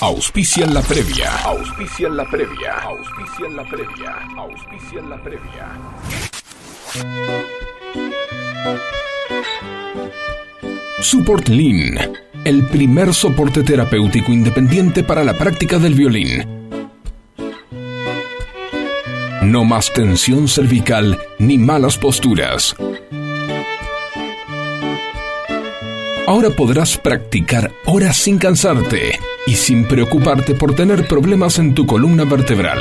Auspician la previa. Auspician la previa. Auspician la previa. Auspician la previa. Support Lean, el primer soporte terapéutico independiente para la práctica del violín. No más tensión cervical ni malas posturas. Ahora podrás practicar horas sin cansarte y sin preocuparte por tener problemas en tu columna vertebral.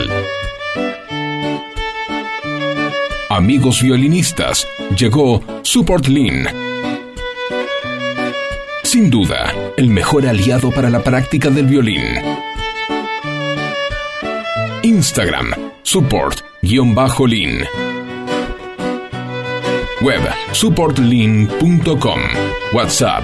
Amigos violinistas, llegó Support Lean. Sin duda, el mejor aliado para la práctica del violín. Instagram, support-lean. Web, supportlean.com. WhatsApp,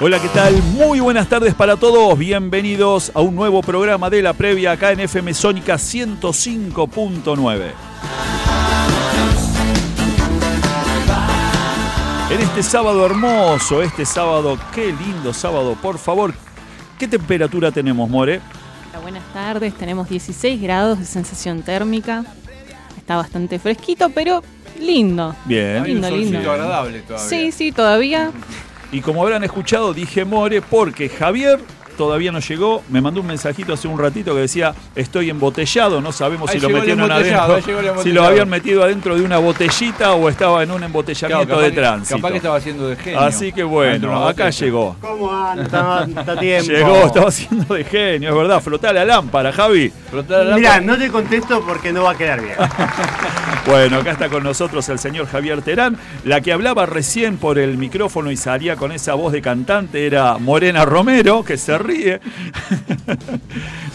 Hola, ¿qué tal? Muy buenas tardes para todos. Bienvenidos a un nuevo programa de la previa acá en FM Sónica 105.9. En este sábado hermoso, este sábado, qué lindo sábado, por favor. ¿Qué temperatura tenemos, More? Buenas tardes, tenemos 16 grados de sensación térmica. Está bastante fresquito, pero lindo. Bien. Lindo, lindo. agradable todavía. Sí, sí, todavía. Y como habrán escuchado, dije More porque Javier todavía no llegó. Me mandó un mensajito hace un ratito que decía, estoy embotellado, no sabemos Ahí si lo metieron adentro, si lo habían metido adentro de una botellita o estaba en un embotellamiento Claro, capaz de que- tránsito. Capaz que estaba haciendo de genio. Así que bueno, acá llegó. ¿Cómo anda? Tiempo. Llegó, estaba haciendo de genio, es verdad. Flotá la lámpara, Javi. Flotar la Mirá, lámpara. no te contesto porque no va a quedar bien. Bueno, acá está con nosotros el señor Javier Terán. La que hablaba recién por el micrófono y salía con esa voz de cantante era Morena Romero, que se ríe.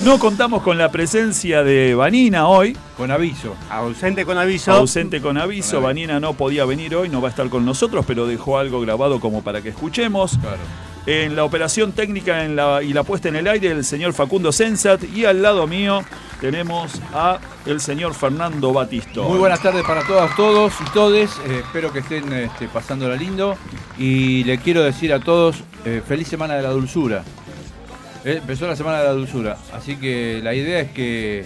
No contamos con la presencia de Vanina hoy, Con aviso. Ausente con aviso. ausente con aviso. Vanina no podía venir hoy, no va a estar con nosotros, pero dejó algo grabado como para que escuchemos. Claro. En la operación técnica en la- y la puesta en el aire, el señor Facundo Sensat. Y al lado mío tenemos a el señor Fernando Batisto. Muy buenas tardes para todas, todos y todes. Eh, espero que estén este, pasándola lindo. Y le quiero decir a todos, eh, feliz semana de la dulzura. Eh, empezó la semana de la dulzura. Así que la idea es que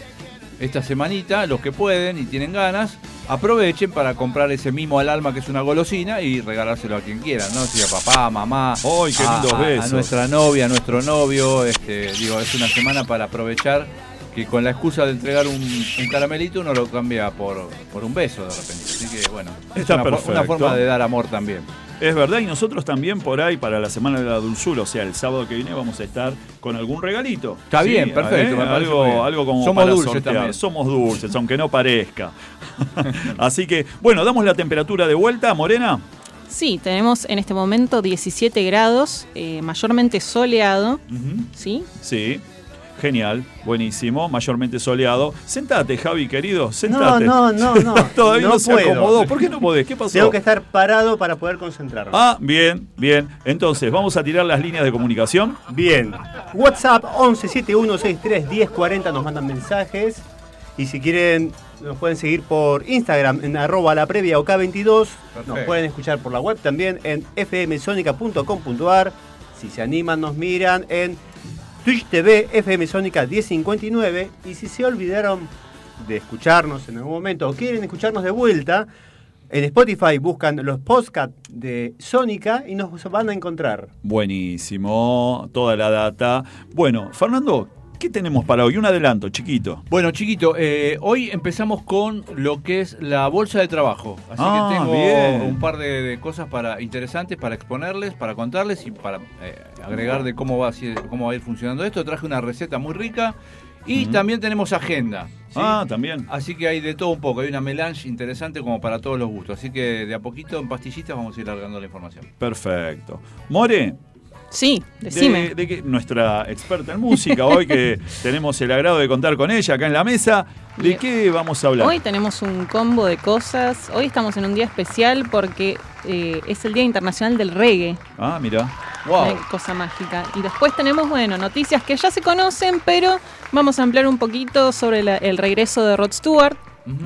esta semanita, los que pueden y tienen ganas, aprovechen para comprar ese mimo al alma que es una golosina y regalárselo a quien quiera, ¿no? Si a papá, mamá, ¡Ay, qué a- a- besos! a nuestra novia, a nuestro novio. Este, digo, es una semana para aprovechar que con la excusa de entregar un, un caramelito uno lo cambia por, por un beso de repente. Así que bueno, es perfecto. una forma de dar amor también. Es verdad, y nosotros también por ahí para la Semana de la Dulzura, o sea, el sábado que viene vamos a estar con algún regalito. Está bien, perfecto, me muy algo, bien. algo como Somos para dulces sortear. también. Somos dulces, aunque no parezca. Así que, bueno, damos la temperatura de vuelta, Morena. Sí, tenemos en este momento 17 grados, eh, mayormente soleado. ¿sí? Sí, genial, buenísimo, mayormente soleado. Sentate, Javi, querido, No, sentate. no, no, no. Todavía no, se puedo. acomodó. ¿Por qué no podés? ¿Qué pasó? Tengo que estar parado para poder concentrarme. Ah, bien, bien. Entonces, vamos a tirar las líneas de comunicación. Bien. WhatsApp 1171631040 nos mandan mensajes. Y si quieren, nos pueden seguir por Instagram en arroba la previa o K22. Nos pueden escuchar por la web también en fmsonica.com.ar. Si se animan, nos miran en Twitch TV FM Sónica 1059. Y si se olvidaron de escucharnos en algún momento o quieren escucharnos de vuelta, en Spotify buscan los podcasts de Sónica y nos van a encontrar. Buenísimo, toda la data. Bueno, Fernando, ¿qué tenemos para hoy? Un adelanto, chiquito. Bueno, chiquito, eh, hoy empezamos con lo que es la bolsa de trabajo. Así Ah, que tengo bien. un par de, de cosas para interesantes para exponerles, para contarles y para eh, agregar de cómo va, a ser- cómo va a ir funcionando esto. Traje una receta muy rica Y también tenemos agenda. ¿sí? Ah, también. Así que hay de todo un poco, hay una melange interesante como para todos los gustos. Así que de a poquito en pastillitas vamos a ir largando la información. Perfecto. More, Sí, decime. de, de que nuestra experta en música hoy que tenemos el agrado de contar con ella acá en la mesa, ¿de qué vamos a hablar? Hoy tenemos un combo de cosas. Hoy estamos en un día especial porque eh, es el Día Internacional del Reggae. Ah, mira. ¡Wow! Cosa mágica. Y después tenemos, bueno, noticias que ya se conocen, pero vamos a ampliar un poquito sobre la- el regreso de Rod Stewart,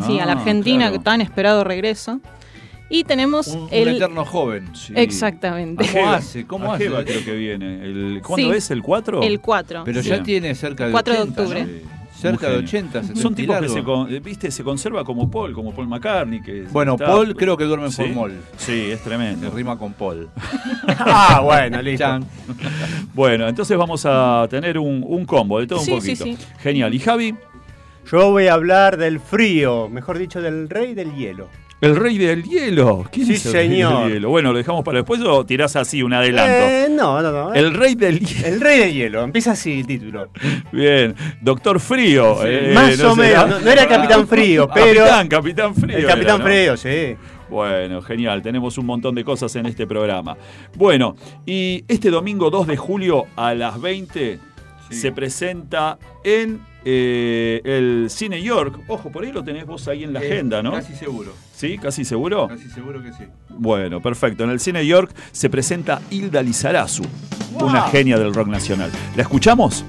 sí, a la Ah, Argentina, claro. que tan esperado regreso. Y tenemos Un, un el... eterno joven. Sí. Exactamente. ¿Cómo Ajeva. hace? ¿Cómo Ajeva hace? creo que viene. El, ¿Cuándo Sí. es? ¿El 4? El 4. Pero Sí. ya tiene cerca de 4 de 80, ¿no? octubre. Sí. Cerca de genio. 80, 70 Son tipos que se, con- eh, ¿viste? se conserva como Paul, como Paul McCartney. Que Bueno, está- Paul creo que duerme en ¿Sí? formol. Sí, es tremendo. Que rima con Paul. Ah, bueno, listo. Chan. Bueno, entonces vamos a tener un, un combo de todo Sí, un sí, poquito. sí. Genial. ¿Y Javi? Yo voy a hablar del frío, mejor dicho, del rey del hielo. El rey del hielo. ¿Quién Sí, es el rey señor. del hielo? Bueno, lo dejamos para después o tirás así un adelanto. Eh, no, no, no. El rey del hielo. El rey del hielo, empieza así el título. Bien. Doctor Frío. eh, Más no o menos, no, no era el Capitán Frío, pero... Capitán, Capitán Frío. el era, Capitán ¿no? Frío, sí. Bueno, genial, tenemos un montón de cosas en este programa. Bueno, y este domingo 2 de julio a las 20 Sí. se presenta en eh, el Cine York. Ojo, por ahí lo tenés vos ahí en la Eh, agenda, ¿no? Casi seguro. ¿Sí? ¿Casi seguro? Casi seguro que sí. Bueno, perfecto. En el Cine York se presenta Hilda Lizarazu, Wow. una genia del rock nacional. ¿La escuchamos?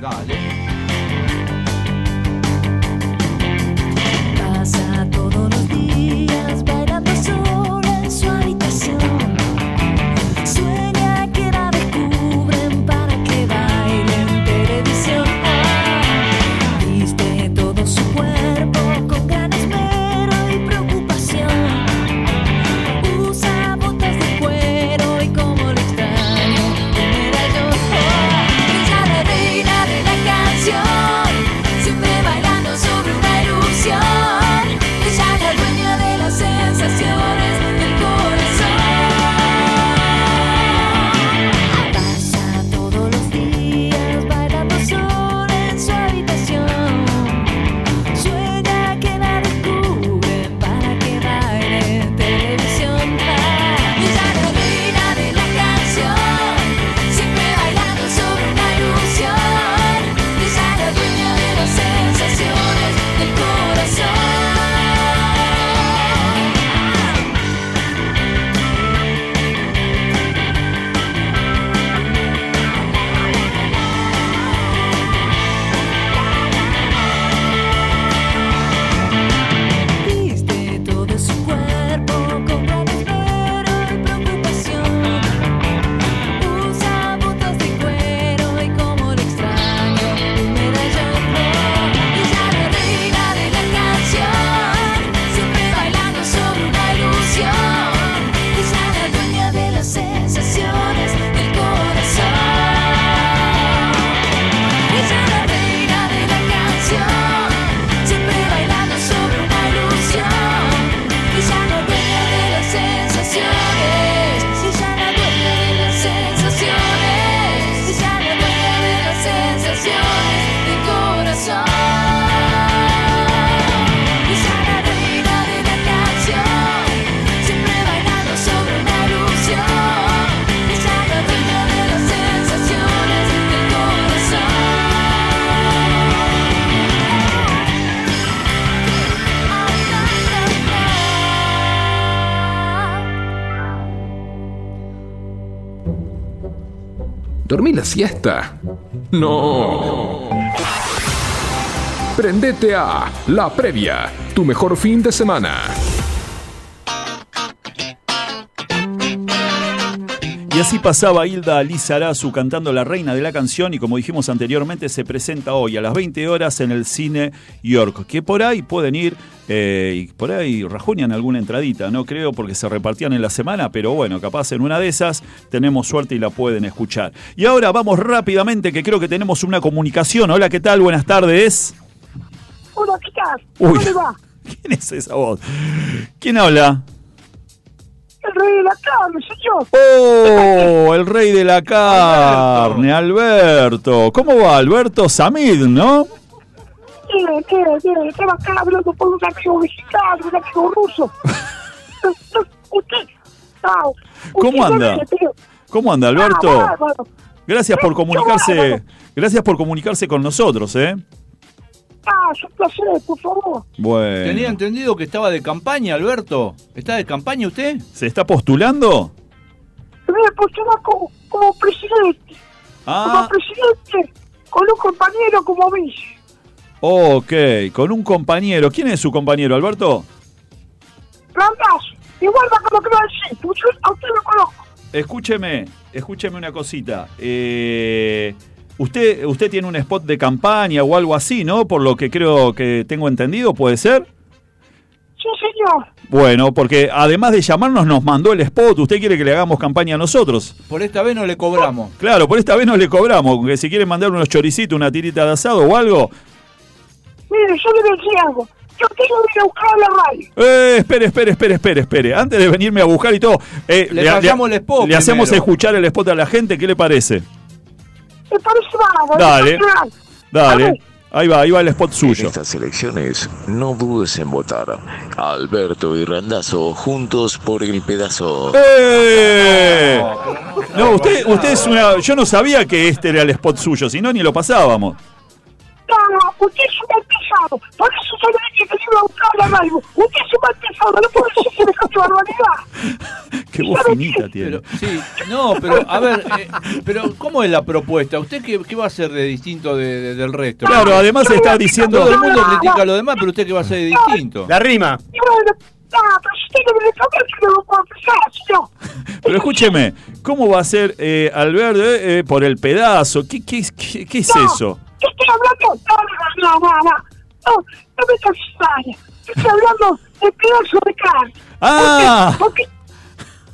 Dale. ¿Dormí la siesta? No. Prendete a La Previa, tu mejor fin de semana. Y así pasaba Hilda Lizarazu cantando La Reina de la Canción y como dijimos anteriormente se presenta hoy a las 20 horas en el Cine York, que por ahí pueden ir eh, y por ahí rajuñan alguna entradita, no creo porque se repartían en la semana, pero bueno, capaz en una de esas tenemos suerte y la pueden escuchar. Y ahora vamos rápidamente que creo que tenemos una comunicación. Hola, ¿qué tal? Buenas tardes. Hola, ¿qué tal? Uy. ¿Cómo le va? ¿Quién es esa voz? ¿Quién habla? El rey de la carne, señor. ¡Oh! El rey de la carne, Alberto. ¿Cómo va, Alberto? Samid, ¿no? Bien, bien, bien. Estaba acá hablando con un amigo mexicano, un amigo ruso. No, Usted. ¿Cómo anda? ¿Cómo anda, Ah, Alberto? bárbaro. Gracias por comunicarse. Gracias por comunicarse con nosotros, ¿eh? Ah, es un placer, por favor. Bueno. Tenía entendido que estaba de campaña, Alberto. ¿Está de campaña usted? ¿Se está postulando? Me voy a postular como, como presidente. Ah, Como presidente, con un compañero como vice. ok, con un compañero. ¿Quién es su compañero, Alberto? Randazo. Igual va como que va a decir, porque yo a usted lo conozco. Escúcheme, escúcheme una cosita. Eh, usted, usted tiene un spot de campaña o algo así, ¿no? Por lo que creo que tengo entendido, ¿puede ser? Sí, señor. Bueno, porque además de llamarnos nos mandó el spot. ¿Usted quiere que le hagamos campaña a nosotros? Por esta vez no le cobramos. Claro, por esta vez no le cobramos. Que si quiere mandar unos choricitos, una tirita de asado o algo. Mire, yo le voy a decir algo. Yo tengo que ir a buscar a la radio. Eh, espere, espere, espere, espere, espere. Antes de venirme a buscar y todo, eh, Le pasamos el spot Le hacemos escuchar el spot a la gente. ¿Qué le parece? Dale. Dale. Ahí va, ahí va el spot En suyo. estas elecciones, no dudes en votar. Alberto y Randazo juntos por el pedazo. ¡Eh! No, usted, usted es una. Yo no sabía que este era el spot suyo, si no ni lo pasábamos. No, usted es un mal pesado. Por eso dije que le iba a buscar la radio. Usted es un mal pesado. No puedo decir semejante barbaridad. Qué voz finita tiene. Pero, sí, no, pero a ver, eh, pero ¿cómo es la propuesta? ¿Usted qué, qué va a hacer de distinto de- de- del resto? Claro, además está diciendo. Todo el mundo critica a lo demás, pero usted qué va a hacer de distinto. La rima. Me. Pero escúcheme, ¿cómo va a ser eh, Alberto eh, eh, por el pedazo? ¿Qué, qué, qué, qué es No, eso? Yo estoy hablando. No, no, no, no, no. No, no me extraña. Yo estoy hablando de pedazo de carne. Ah. Porque,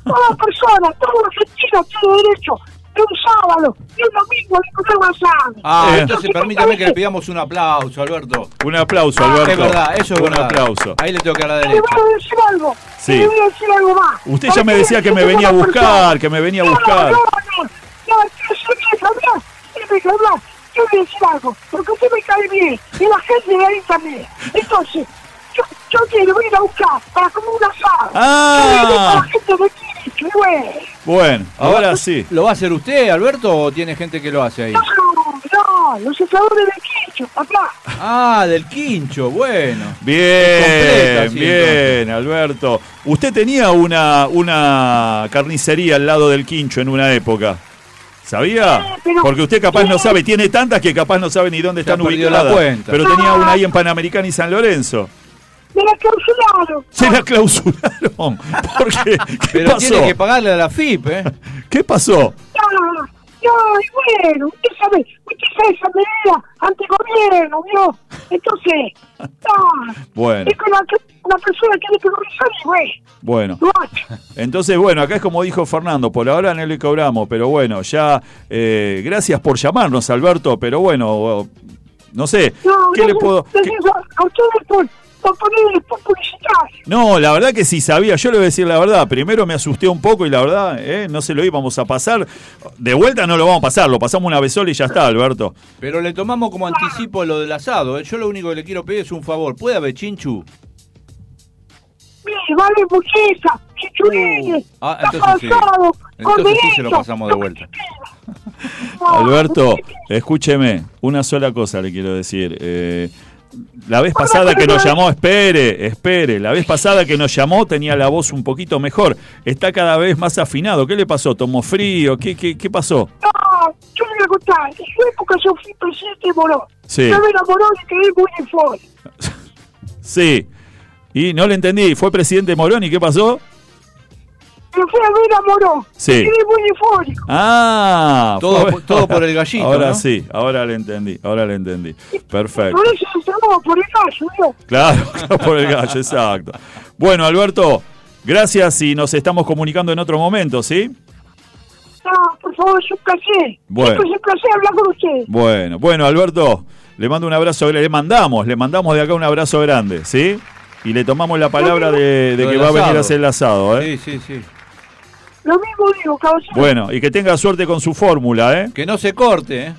porque toda persona, todo argentino tiene derecho de un sábado y un domingo de comer asado. Ah, Eh. entonces permítame que le pidamos un aplauso, Alberto. Un aplauso, Ah, Alberto. Es verdad, eso es Un verdad. aplauso. Ahí le tengo que dar Le derecho. voy a decir algo. Sí. Le voy a decir algo más. Usted ya me decía que me venía a buscar, que me venía a buscar. No, no, no. No, sé que deja hablar. Déjame hablar. Yo voy a decir algo. Porque usted me cae bien. Y la gente de ahí también. Entonces, yo, yo quiero ir a buscar para comer un asado. Ah. Yo voy a ir con la gente de Quiricho, bueno. Bueno, ahora sí. ¿Lo va a hacer usted, Alberto, o tiene gente que lo hace ahí? No, no, los asadores de Quiricho, papá. Ah, del quincho, bueno. Bien, Completa, sí, bien, Alberto. Usted tenía una, una carnicería al lado del quincho en una época. ¿Sabía? Porque usted capaz no sabe, tiene tantas que capaz no sabe ni dónde Se están ubicadas. Pero tenía una ahí en Panamericana y San Lorenzo. Me la clausuraron. Se la clausuraron. ¿Por qué? ¿Qué Pero pasó? tiene que pagarle a la FIP, ¿eh? ¿Qué pasó? No, no, y bueno, usted sabe, usted sabe esa medida ante gobierno, ¿vio? Entonces, no, Bueno, es con la, una persona que tiene que organizar y bueno, bueno. Entonces, bueno, acá es como dijo Fernando, por ahora no le cobramos, pero bueno, ya, eh, gracias por llamarnos, Alberto, pero bueno, no sé, No, ¿qué no, le puedo...? qué- a, ustedes por, por. No, la verdad que sí sabía, yo le voy a decir la verdad, primero me asusté un poco y la verdad, eh, no se lo íbamos a pasar, de vuelta no lo vamos a pasar, lo pasamos una vez sola y ya está, Alberto. Pero le tomamos como anticipo lo del asado. ¿eh? Yo lo único que le quiero pedir es un favor. ¿Puede haber chinchu? Mire, vale hamburguesa, chichurines, Ah, entonces sí. Entonces sí se lo pasamos de vuelta. Alberto, escúcheme, una sola cosa le quiero decir. eh, la vez pasada que nos llamó, espere, espere, la vez pasada que nos llamó tenía la voz un poquito mejor, está cada vez más afinado. ¿Qué le pasó? ¿Tomó frío? ¿Qué, qué, qué pasó? No, yo le voy a contar, en su época yo fui presidente de Morón. Sí. Yo me enamoró y quedé muy eufórico. Sí. Y no le entendí, ¿fue presidente Morón y qué pasó? Me fui a ver a Morón. Sí. Quedé muy eufórico. Ah, Todo fue- por- todo por el gallito, Ahora ¿no? sí, ahora le entendí, ahora le entendí. Perfecto. Por eso se llamó por el gallo, ¿vio? Claro, claro, por el gallo, exacto. Bueno, Alberto, gracias y nos estamos comunicando en otro momento, ¿sí? No, por favor, es un placer. Bueno. Es un placer hablar con usted. Bueno, bueno, Alberto, le mando un abrazo, le mandamos, le mandamos de acá un abrazo grande, ¿sí? Y le tomamos la palabra de, que va a venir a hacer el asado, ¿eh? Sí, sí, sí. Lo mismo digo, caballero. Bueno, y que tenga suerte con su fórmula, ¿eh? Que no se corte, ¿eh?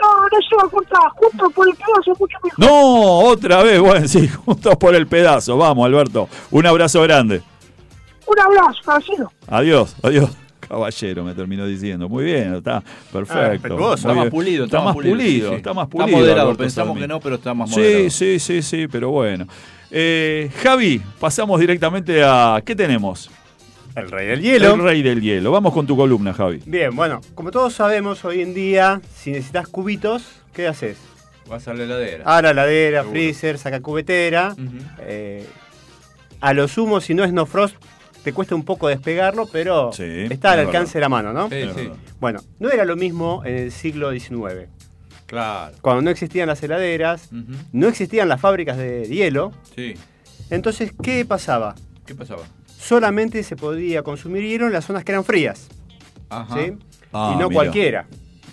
No, no se va a contar, juntos por el pedazo mucho mejor. No, otra vez, bueno, sí, juntos por el pedazo. Vamos, Alberto. Un abrazo grande. Un abrazo, caballero. Adiós, adiós. Caballero, me terminó diciendo. Muy bien, está perfecto. respetuoso. Está más pulido, está, más pulido, sí, sí. está más Está pulido. moderado, Alberto pensamos que no, pero está más moderado. Sí, sí, sí, sí, pero bueno. Eh, Javi, pasamos directamente a. ¿Qué tenemos? El rey del hielo. El rey del hielo. Vamos con tu columna, Javi. Bien, bueno, como todos sabemos hoy en día, si necesitas cubitos, ¿qué haces? Vas a la heladera. A la heladera, Seguro. freezer, saca cubetera. Eh, a lo sumo, si no es no frost, te cuesta un poco despegarlo, pero Sí, está al es alcance de la mano, ¿no? Sí, sí. Bueno, no era lo mismo en el siglo XIX. Claro. Cuando no existían las heladeras, no existían las fábricas de hielo. Sí. Entonces, ¿qué pasaba? ¿Qué pasaba? Solamente se podía consumir hielo en las zonas que eran frías. Ajá. ¿sí? Ah, y no mira. cualquiera.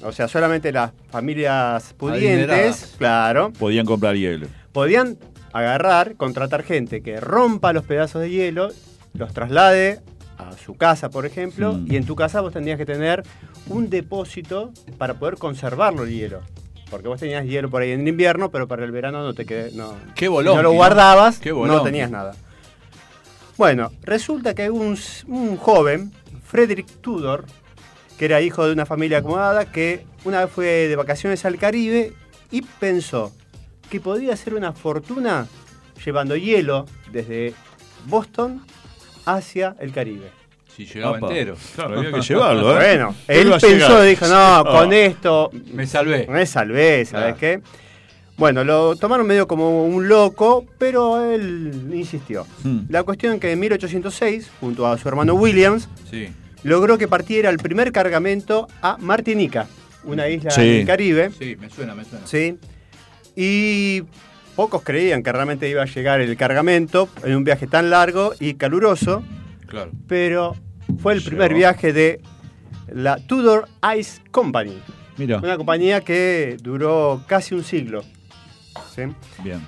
O sea, solamente las familias pudientes, Adineradas. claro, Podían comprar hielo. podían agarrar, contratar gente que rompa los pedazos de hielo, los traslade a su casa, por ejemplo, y en tu casa vos tendrías que tener un depósito para poder conservarlo el hielo. Porque vos tenías hielo por ahí en el invierno, pero para el verano no te quedé. No, Qué si bolonqui, no lo guardabas, Qué no tenías nada. Bueno, resulta que un, un joven, Frederick Tudor, que era hijo de una familia acomodada, que una vez fue de vacaciones al Caribe y pensó que podía hacer una fortuna llevando hielo desde Boston hacia el Caribe. Si llegaba entero. Claro, había que llevarlo, ¿eh? Bueno, Él pensó, llegar. dijo, no, Ah. con esto Me salvé. me salvé, ¿sabes Claro. qué? Bueno, lo tomaron medio como un loco, pero él insistió. Hmm. La cuestión es que en 1806, junto a su hermano Williams, Sí. logró que partiera el primer cargamento a Martinica, una isla Sí. del Caribe. Sí, me suena, me suena. ¿sí? Y pocos creían que realmente iba a llegar el cargamento en un viaje tan largo y caluroso, Claro. pero fue el Llegó. primer viaje de la Tudor Ice Company, una compañía que duró casi un siglo. ¿sí? bien.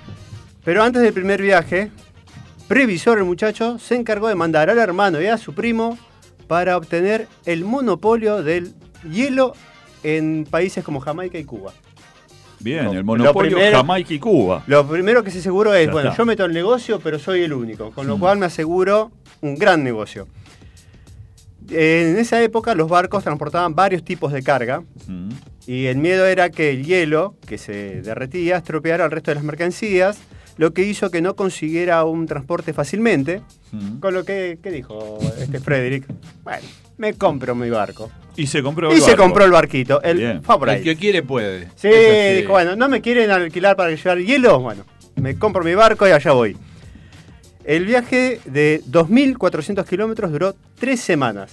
Pero antes del primer viaje, previsor el muchacho se encargó de mandar al hermano y a su primo para obtener el monopolio del hielo en países como Jamaica y Cuba. Bien, el monopolio primero- Jamaica y Cuba. Lo primero que se aseguró es, Ya bueno, está. yo meto el negocio, pero soy el único, con lo Mm. cual me aseguro un gran negocio. En esa época los barcos transportaban varios tipos de carga Mm. y el miedo era que el hielo, que se derretía, estropeara el resto de las mercancías, lo que hizo que no consiguiera un transporte fácilmente, Mm. con lo que, ¿qué dijo este Frederick? Bueno, me compro mi barco. Y se compró Y el se barco. compró el barquito, el. El que quiere puede. Sí, dijo, bueno, ¿no me quieren alquilar para llevar hielo? Bueno, me compro mi barco y allá voy. El viaje de 2.400 kilómetros duró tres semanas.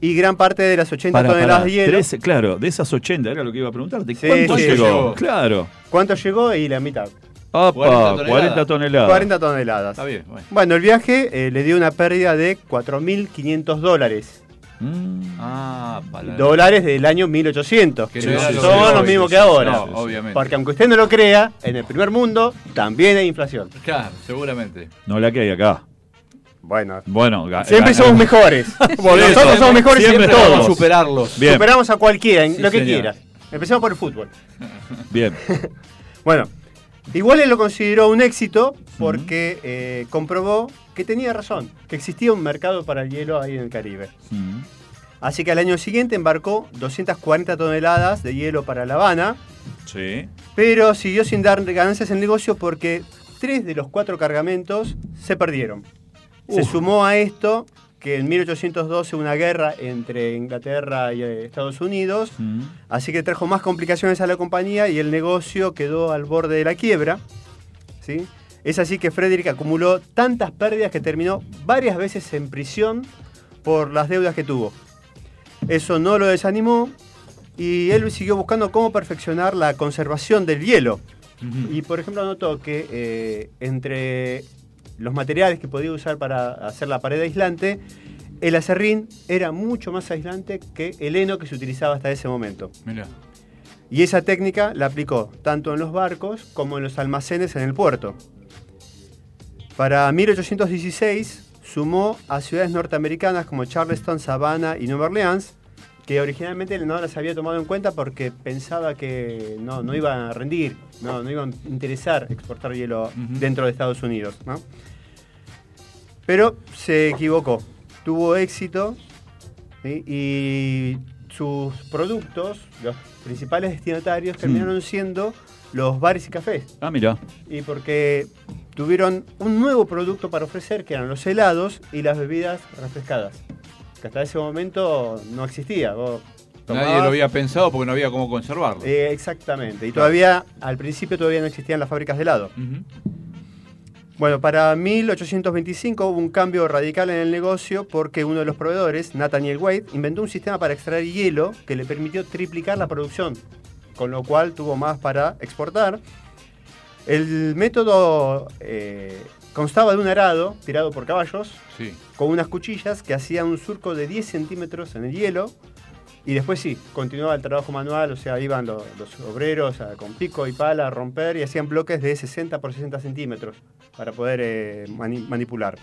Y gran parte de las 80 Para, toneladas para, de hielo. trece- claro, de esas 80 era lo que iba a preguntarte. Sí, ¿Cuánto sí, llegó? llegó. Claro. ¿Cuánto llegó? Y la mitad. Apa, 40 40 toneladas. 40 toneladas. Está bien, bueno. Bueno, el viaje eh, le dio una pérdida de 4.500 dólares. Mm. Ah, para. Dólares del año 1800. Que no son los mismos que ahora. No, obviamente. Porque aunque usted no lo crea, en el primer mundo también hay inflación. Claro, seguramente. No la que hay acá. Bueno, Bueno, siempre somos mejores. Nosotros somos mejores en Siempre todo. todos. Superarlos. Bien, Superamos a cualquiera, en Sí, lo que señor. quiera. Empecemos por el fútbol. bien. Bueno, igual él lo consideró un éxito porque eh, comprobó que tenía razón, que existía un mercado para el hielo ahí en el Caribe. Así que al año siguiente embarcó 240 toneladas de hielo para La Habana, Sí. pero siguió sin dar ganancias en el negocio porque tres de los cuatro cargamentos se perdieron. Se sumó a esto que en 1812 una guerra entre Inglaterra y eh, Estados Unidos Mm. Así que trajo más complicaciones a la compañía y el negocio quedó al borde de la quiebra. ¿sí? Es así que Frederick acumuló tantas pérdidas que terminó varias veces en prisión por las deudas que tuvo. Eso no lo desanimó y él siguió buscando cómo perfeccionar la conservación del hielo. Y por ejemplo notó que eh, entre los materiales que podía usar para hacer la pared aislante, el acerrín era mucho más aislante que el heno que se utilizaba hasta ese momento. Mira. Y esa técnica la aplicó tanto en los barcos como en los almacenes en el puerto. Para 1816 sumó a ciudades norteamericanas como Charleston, Savannah y Nueva Orleans, que originalmente no las había tomado en cuenta porque pensaba que no, no iba a rendir, no, no iba a interesar exportar hielo dentro de Estados Unidos. ¿no? Pero se equivocó, tuvo éxito ¿sí? y sus productos, los principales destinatarios, terminaron siendo los bares y cafés. Ah, mira. Y porque tuvieron un nuevo producto para ofrecer, que eran los helados y las bebidas refrescadas. Que hasta ese momento no existía. Vos Nadie lo había pensado porque no había cómo conservarlo. Eh, exactamente. Y todavía, al principio todavía no existían las fábricas de helado. Bueno, para 1825 hubo un cambio radical en el negocio porque uno de los proveedores, Nathaniel Wade, inventó un sistema para extraer hielo que le permitió triplicar la producción, con lo cual tuvo más para exportar. El método eh, constaba de un arado tirado por caballos Sí. con unas cuchillas que hacían un surco de 10 centímetros en el hielo. Y después sí, continuaba el trabajo manual, o sea, iban lo- los, obreros a- con pico y pala a romper y hacían bloques de 60 por 60 centímetros para poder eh, mani- manipular.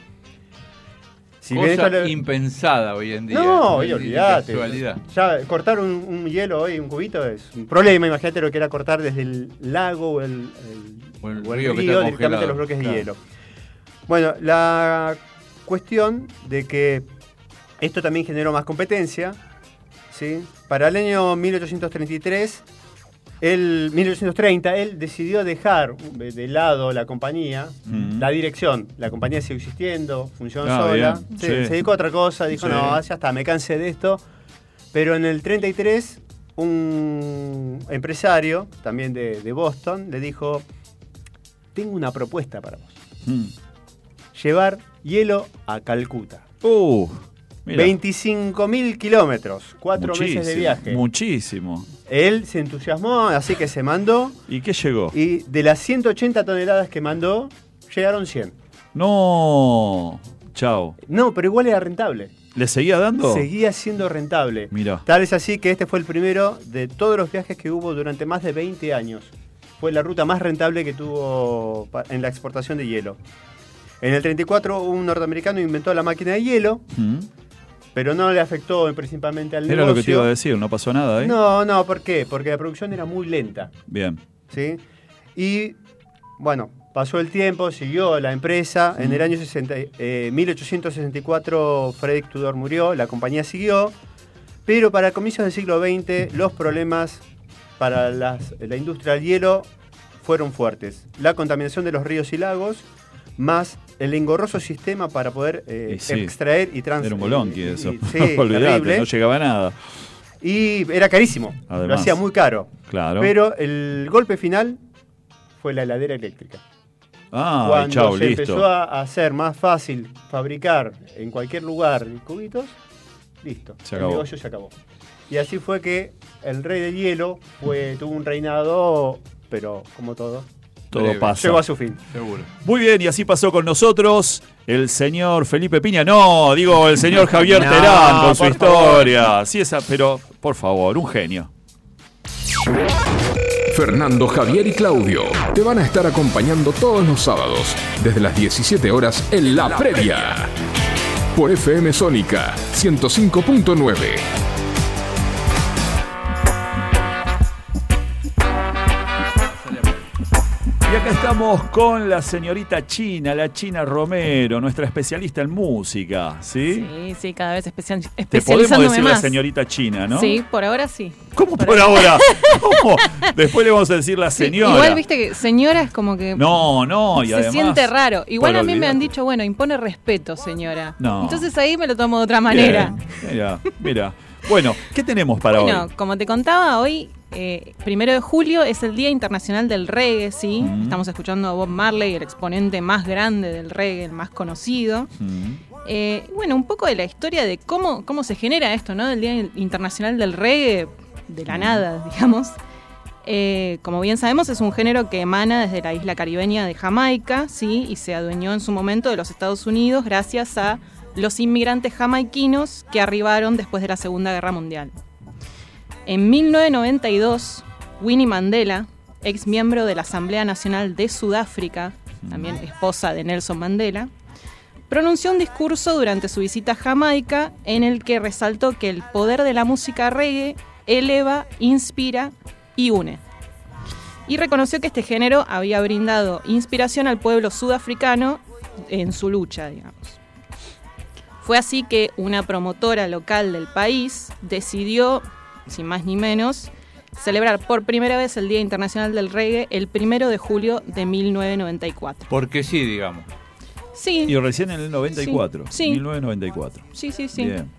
Si bien Cosa esto impensada hoy en día. no, olvídate. casualidad. Ya cortar un, un hielo hoy, un cubito, es un problema. Imagínate lo que era cortar desde el lago o el, el- O el o el río que río directamente los bloques de hielo. Bueno, la cuestión de que esto también generó más competencia. ¿sí? Para el año 1833, él, 1830, él decidió dejar de de lado la compañía, Mm. la dirección. La compañía sigue existiendo, funciona Ah, sola. Se, sí. se dedicó a otra cosa, dijo, Sí. no, ya está, me cansé de esto. Pero en el 33, un empresario, también de, de Boston, le dijo, tengo una propuesta para vos. Mm. Llevar hielo a Calcuta. Uh. 25.000 kilómetros, cuatro meses de viaje. Muchísimo. Él se entusiasmó, así que se mandó. ¿Y qué llegó? Y de las 180 toneladas que mandó, llegaron 100. No. Chao. No, pero igual era rentable. ¿Le seguía dando? Seguía siendo rentable. Mira. Tal es así que este fue el primero de todos los viajes que hubo durante más de 20 años. Fue la ruta más rentable que tuvo en la exportación de hielo. En el 34 un norteamericano inventó la máquina de hielo, Mm. Pero no le afectó principalmente al Era negocio. lo que te iba a decir, no pasó nada, ¿eh? No, no, ¿por qué? Porque la producción era muy lenta, Bien. ¿sí? Y, bueno, pasó el tiempo, siguió la empresa. En el año 60, eh, 1864 Frederick Tudor murió, la compañía siguió, pero para comienzos del siglo XX los problemas para las- la industria del hielo fueron fuertes. La contaminación de los ríos y lagos, más el engorroso sistema para poder eh, Y sí, extraer y transferir. Era un bolonqui eso. Sí, Olvídate, terrible. no llegaba a nada. Y era carísimo. Lo hacía muy caro. Claro. Pero el golpe final fue la heladera eléctrica. ah, Cuando chao, se listo. empezó a hacer más fácil fabricar en cualquier lugar cubitos, listo. Se el acabó. negocio se acabó. Y así fue que el rey del hielo fue, tuvo un reinado, pero como todo, Todo Breve. pasa. llegó a su fin. Seguro. Muy bien, y así pasó con nosotros el señor Felipe Piña. No, digo el señor Javier No, Terán con su por historia. Sí, esa, pero por favor, un genio. Fernando, Javier y Claudio te van a estar acompañando todos los sábados desde las 17 horas en La Previa. Por FM Sónica 105.9. estamos con la señorita China, la China Romero, nuestra especialista en música, ¿sí? Sí, sí, cada vez especial, Te podemos decir la señorita China, ¿no? Sí, por ahora sí. ¿Cómo por ahora? ¿Cómo? Después le vamos a decir la Sí, señora. igual viste que señora es como que No, no, y se además. siente raro. Igual a mí me han dicho, bueno, impone respeto, señora. No. Entonces ahí me lo tomo de otra manera. Bien, Mira, mira. Bueno, ¿qué tenemos para bueno, hoy? como te contaba, hoy, eh, primero de julio, es el Día Internacional del Reggae, ¿sí? Mm. Estamos escuchando a Bob Marley, el exponente más grande del reggae, el más conocido. Mm, Eh, bueno, un poco de la historia de cómo, cómo se genera esto, ¿no? Del Día Internacional del Reggae, de la nada, digamos. Eh, como bien sabemos, es un género que emana desde la isla caribeña de Jamaica, ¿sí? Y se adueñó en su momento de los Estados Unidos gracias a los inmigrantes jamaiquinos que arribaron después de la Segunda Guerra Mundial. En 1992, Winnie Mandela, ex miembro de la Asamblea Nacional de Sudáfrica, también esposa de Nelson Mandela, pronunció un discurso durante su visita a Jamaica en el que resaltó que el poder de la música reggae eleva, inspira y une. Y reconoció que este género había brindado inspiración al pueblo sudafricano en su lucha, digamos. Fue así que una promotora local del país decidió, sin más ni menos, celebrar por primera vez el Día Internacional del Reggae el primero de julio de 1994. Porque sí, digamos. Sí, Y recién en el 94. Sí, sí. 1994. sí, sí, sí. Bien.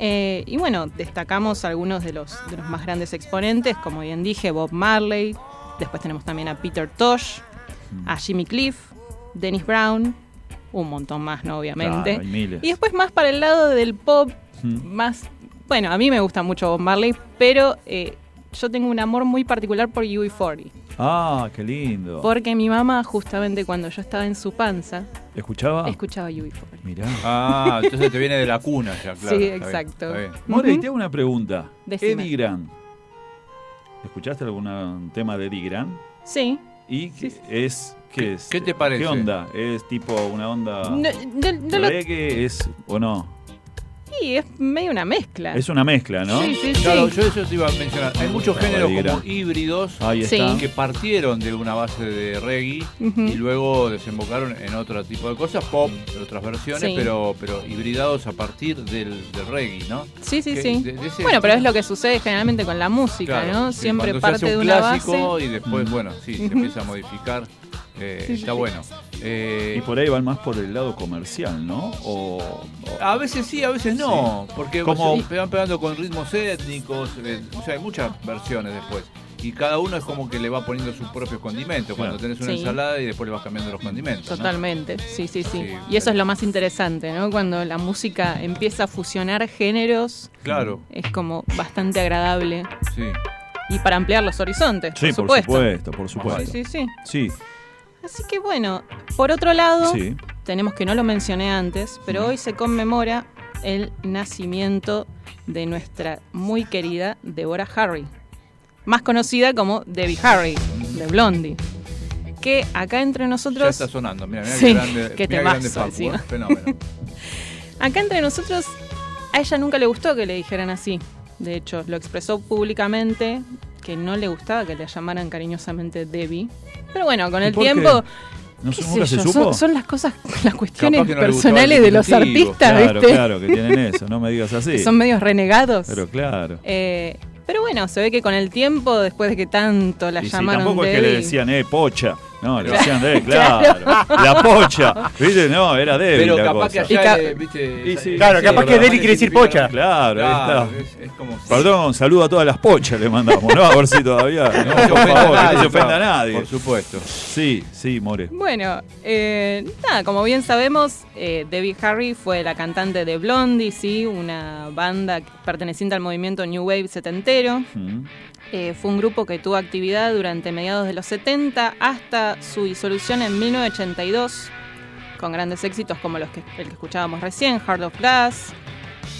Eh, y bueno, destacamos algunos de los, de los más grandes exponentes, como bien dije, Bob Marley. Después tenemos también a Peter Tosh, a Jimmy Cliff, Dennis Brown, un montón más, ¿no? Obviamente. Claro, hay miles. Y después más para el lado del pop, Mm. más... Bueno, a mí me gusta mucho Bob Marley, pero eh, yo tengo un amor muy particular por UB40. Ah, qué lindo. Porque mi mamá, justamente cuando yo estaba en su panza, ¿Escuchaba? escuchaba UB40. Mirá. Ah, entonces te viene de la cuna ya, claro. Sí, está bien, exacto. está bien. More, te hago una pregunta. Decime. Eddie Grant. ¿Escuchaste algún tema de Eddie Grant? Sí. ¿Y qué es qué es? qué te parece? ¿Qué onda? ¿Es tipo una onda No, no- no lo- reggae? ¿Es o no? sí, es medio una mezcla. Es una mezcla, ¿no? Sí, sí, sí. Claro, yo eso te iba a mencionar. Hay muchos géneros como híbridos Ahí Sí. está. que partieron de una base de reggae y luego desembocaron en otro tipo de cosas, pop, de otras versiones, Sí. pero, pero hibridados a partir del, del reggae, ¿no? Sí, sí, Que sí. de- de ese- bueno, pero es lo que sucede generalmente con la música, Claro, ¿no? sí, Siempre cuando se parte hace de un una clásico base. y después, bueno, sí, se empieza a modificar. Eh, Sí, sí, está sí. bueno. Eh, Y por ahí van más por el lado comercial, ¿no? O, o- A veces sí, a veces no, porque Como- se van pegando con ritmos étnicos, eh, o sea, hay muchas versiones después. Y cada uno es como que le va poniendo sus propios condimentos. Cuando tenés una Sí. ensalada y después le vas cambiando los condimentos. ¿no? Totalmente, sí, sí, sí, Sí, Y eso es lo más interesante, ¿no? Cuando la música empieza a fusionar géneros, Claro, es como bastante agradable. sí. Y para ampliar los horizontes, Sí, por supuesto. por supuesto, por supuesto. Sí, sí, sí. Sí, Así que bueno, por otro lado, sí. tenemos que no lo mencioné antes, pero hoy se conmemora el nacimiento de nuestra muy querida Deborah Harry, más conocida como Debbie Harry, de Blondie. Que acá entre Ya nosotros, está sonando. Mira, mira Sí, qué grande, qué mirá grande Facu, eh, Fenómeno. acá entre nosotros, a ella nunca le gustó que le dijeran así. De hecho, lo expresó públicamente que no le gustaba que le llamaran cariñosamente Debbie. Pero bueno, con ¿Y el qué? tiempo, ¿No qué se- sé nunca se yo, supo? son, son las cosas, las cuestiones no personales de los artistas, Claro, ¿viste? claro, que tienen eso, no me digas así. Son medios renegados. Pero claro. Eh, pero bueno, se ve que con el tiempo, después de que tanto la Y sí, llamaron tampoco es que le decían, eh, pocha. No, le decían, eh, claro. La pocha. ¿Viste? No, era débil Pero la capaz que cosa. Allá, ca- eh, viste. Y sí, Claro, sí, capaz que. Deli quiere decir pocha. Claro, ahí está. es, es como. Perdón, saludo a todas las pochas le mandamos, ¿no? A ver si todavía. No, por ofenda favor, a que no nadie, se ofenda a nadie. Por supuesto. Sí, sí, More. Bueno, eh, nada, como bien sabemos, eh, Debbie Harry fue la cantante de Blondie, sí, una banda perteneciente al movimiento New Wave setentero. Mm. Eh, fue un grupo que tuvo actividad durante mediados de los 70 hasta su disolución en 1982, con grandes éxitos como los que, el que escuchábamos recién, Heart of Glass,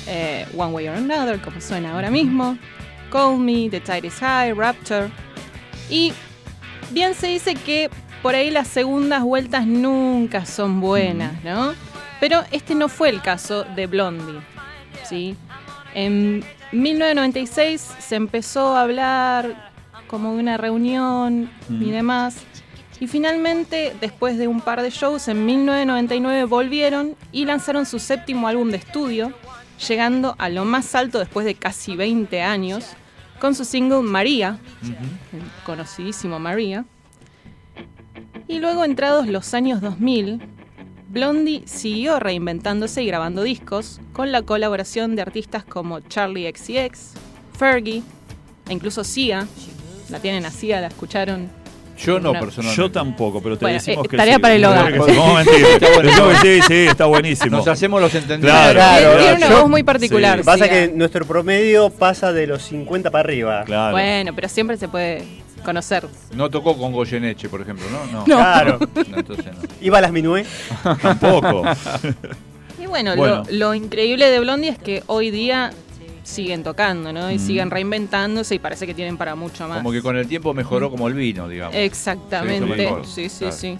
eh, One Way or Another, como suena ahora mismo, Call Me, The Tide is High, Rapture. Y bien se dice que por ahí las segundas vueltas nunca son buenas, ¿no? Pero este no fue el caso de Blondie, ¿sí? En 1996 se empezó a hablar como de una reunión y Mm. demás. Y finalmente, después de un par de shows, en 1999 volvieron y lanzaron su séptimo álbum de estudio, llegando a lo más alto después de casi 20 años, con su single María, el conocidísimo María. Y luego, entrados los años 2000, Blondie siguió reinventándose y grabando discos con la colaboración de artistas como Charlie XCX, Fergie e incluso Sia. La tienen a Sia, la escucharon. Yo no, No. personalmente. Yo tampoco, pero te Bueno, decimos eh, que tarea sí. para el hogar. Sí. No, mentira. Decimos que sí, sí, está buenísimo. Nos hacemos los entendidos. Claro, Tiene- claro, tiene una voz muy particular. sí. Pasa que nuestro promedio pasa de los 50 para arriba. Claro. Bueno, pero siempre se puede conocer. No tocó con Goyeneche, por ejemplo, ¿no? No. No. Claro. No, entonces no. Iba a las minué. Tampoco. Y bueno, Bueno. Lo, lo increíble de Blondie es que hoy día siguen tocando, ¿no? Y Mm. siguen reinventándose y parece que tienen para mucho más. Como que con el tiempo mejoró como el vino, digamos. Exactamente, mejor, sí, sí, claro. sí.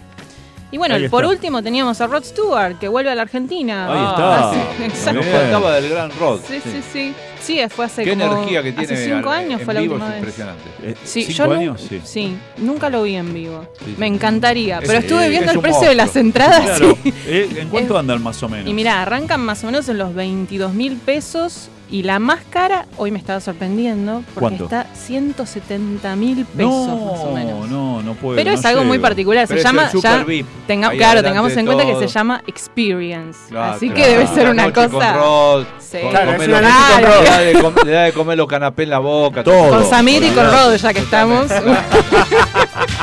Y bueno, Ahí por está. último teníamos a Rod Stewart, que vuelve a la Argentina. Ahí está. Ah, sí, Nos exacto. faltaba del gran Rod. Sí, sí, sí. Sí, fue hace Qué como- energía que tiene Hace cinco al- años en fue la vivo última es vez. impresionante. Eh, Sí, ¿Cinco yo años? Sí. nunca lo vi en vivo. Sí, Me sí. encantaría. Es- Pero estuve eh, viendo es el precio de las monstruo. entradas. Claro. sí. Eh, ¿En cuánto andan más o menos? Y mirá, arrancan más o menos en los 22 mil pesos. Y la más cara, hoy me estaba sorprendiendo, porque ¿Cuánto? está 170 mil pesos más o menos. No, no puedo. Pero no es algo muy particular, se Pero llama ya VIP. tenga- claro, tengamos en cuenta que se llama Experience. Claro, Así claro. que debe ser una noche cosa. Con Rod, Sí. con Claro, comer es los- una noche con Rod. le da de com- le da de comer los canapés en la boca. Todo. Con Samir y con Rod, ya que estamos.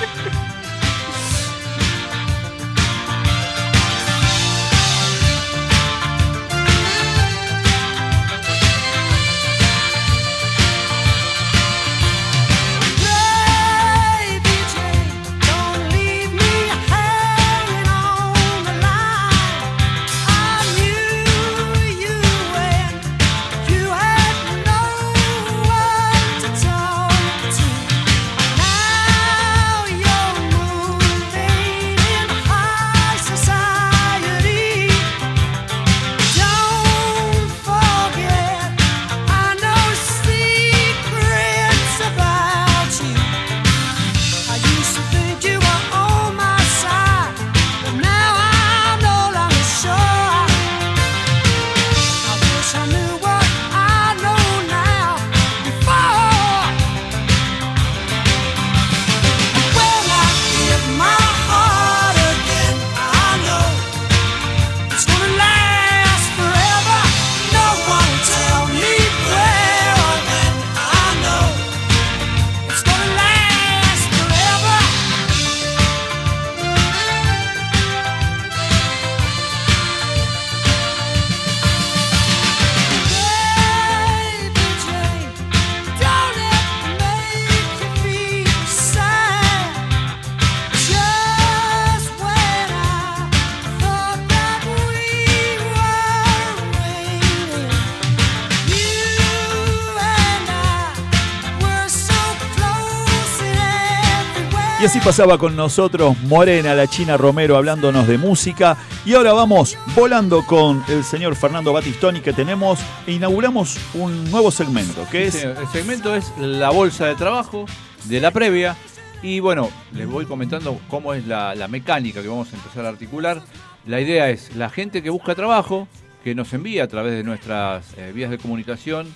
Y así pasaba con nosotros Morena, la China Romero, hablándonos de música. Y ahora vamos volando con el señor Fernando Batistoni, que tenemos, e inauguramos un nuevo segmento, que Sí, es... el segmento es la bolsa de trabajo de la previa. Y bueno, les voy comentando cómo es la, la mecánica que vamos a empezar a articular. La idea es la gente que busca trabajo, que nos envía a través de nuestras eh, vías de comunicación,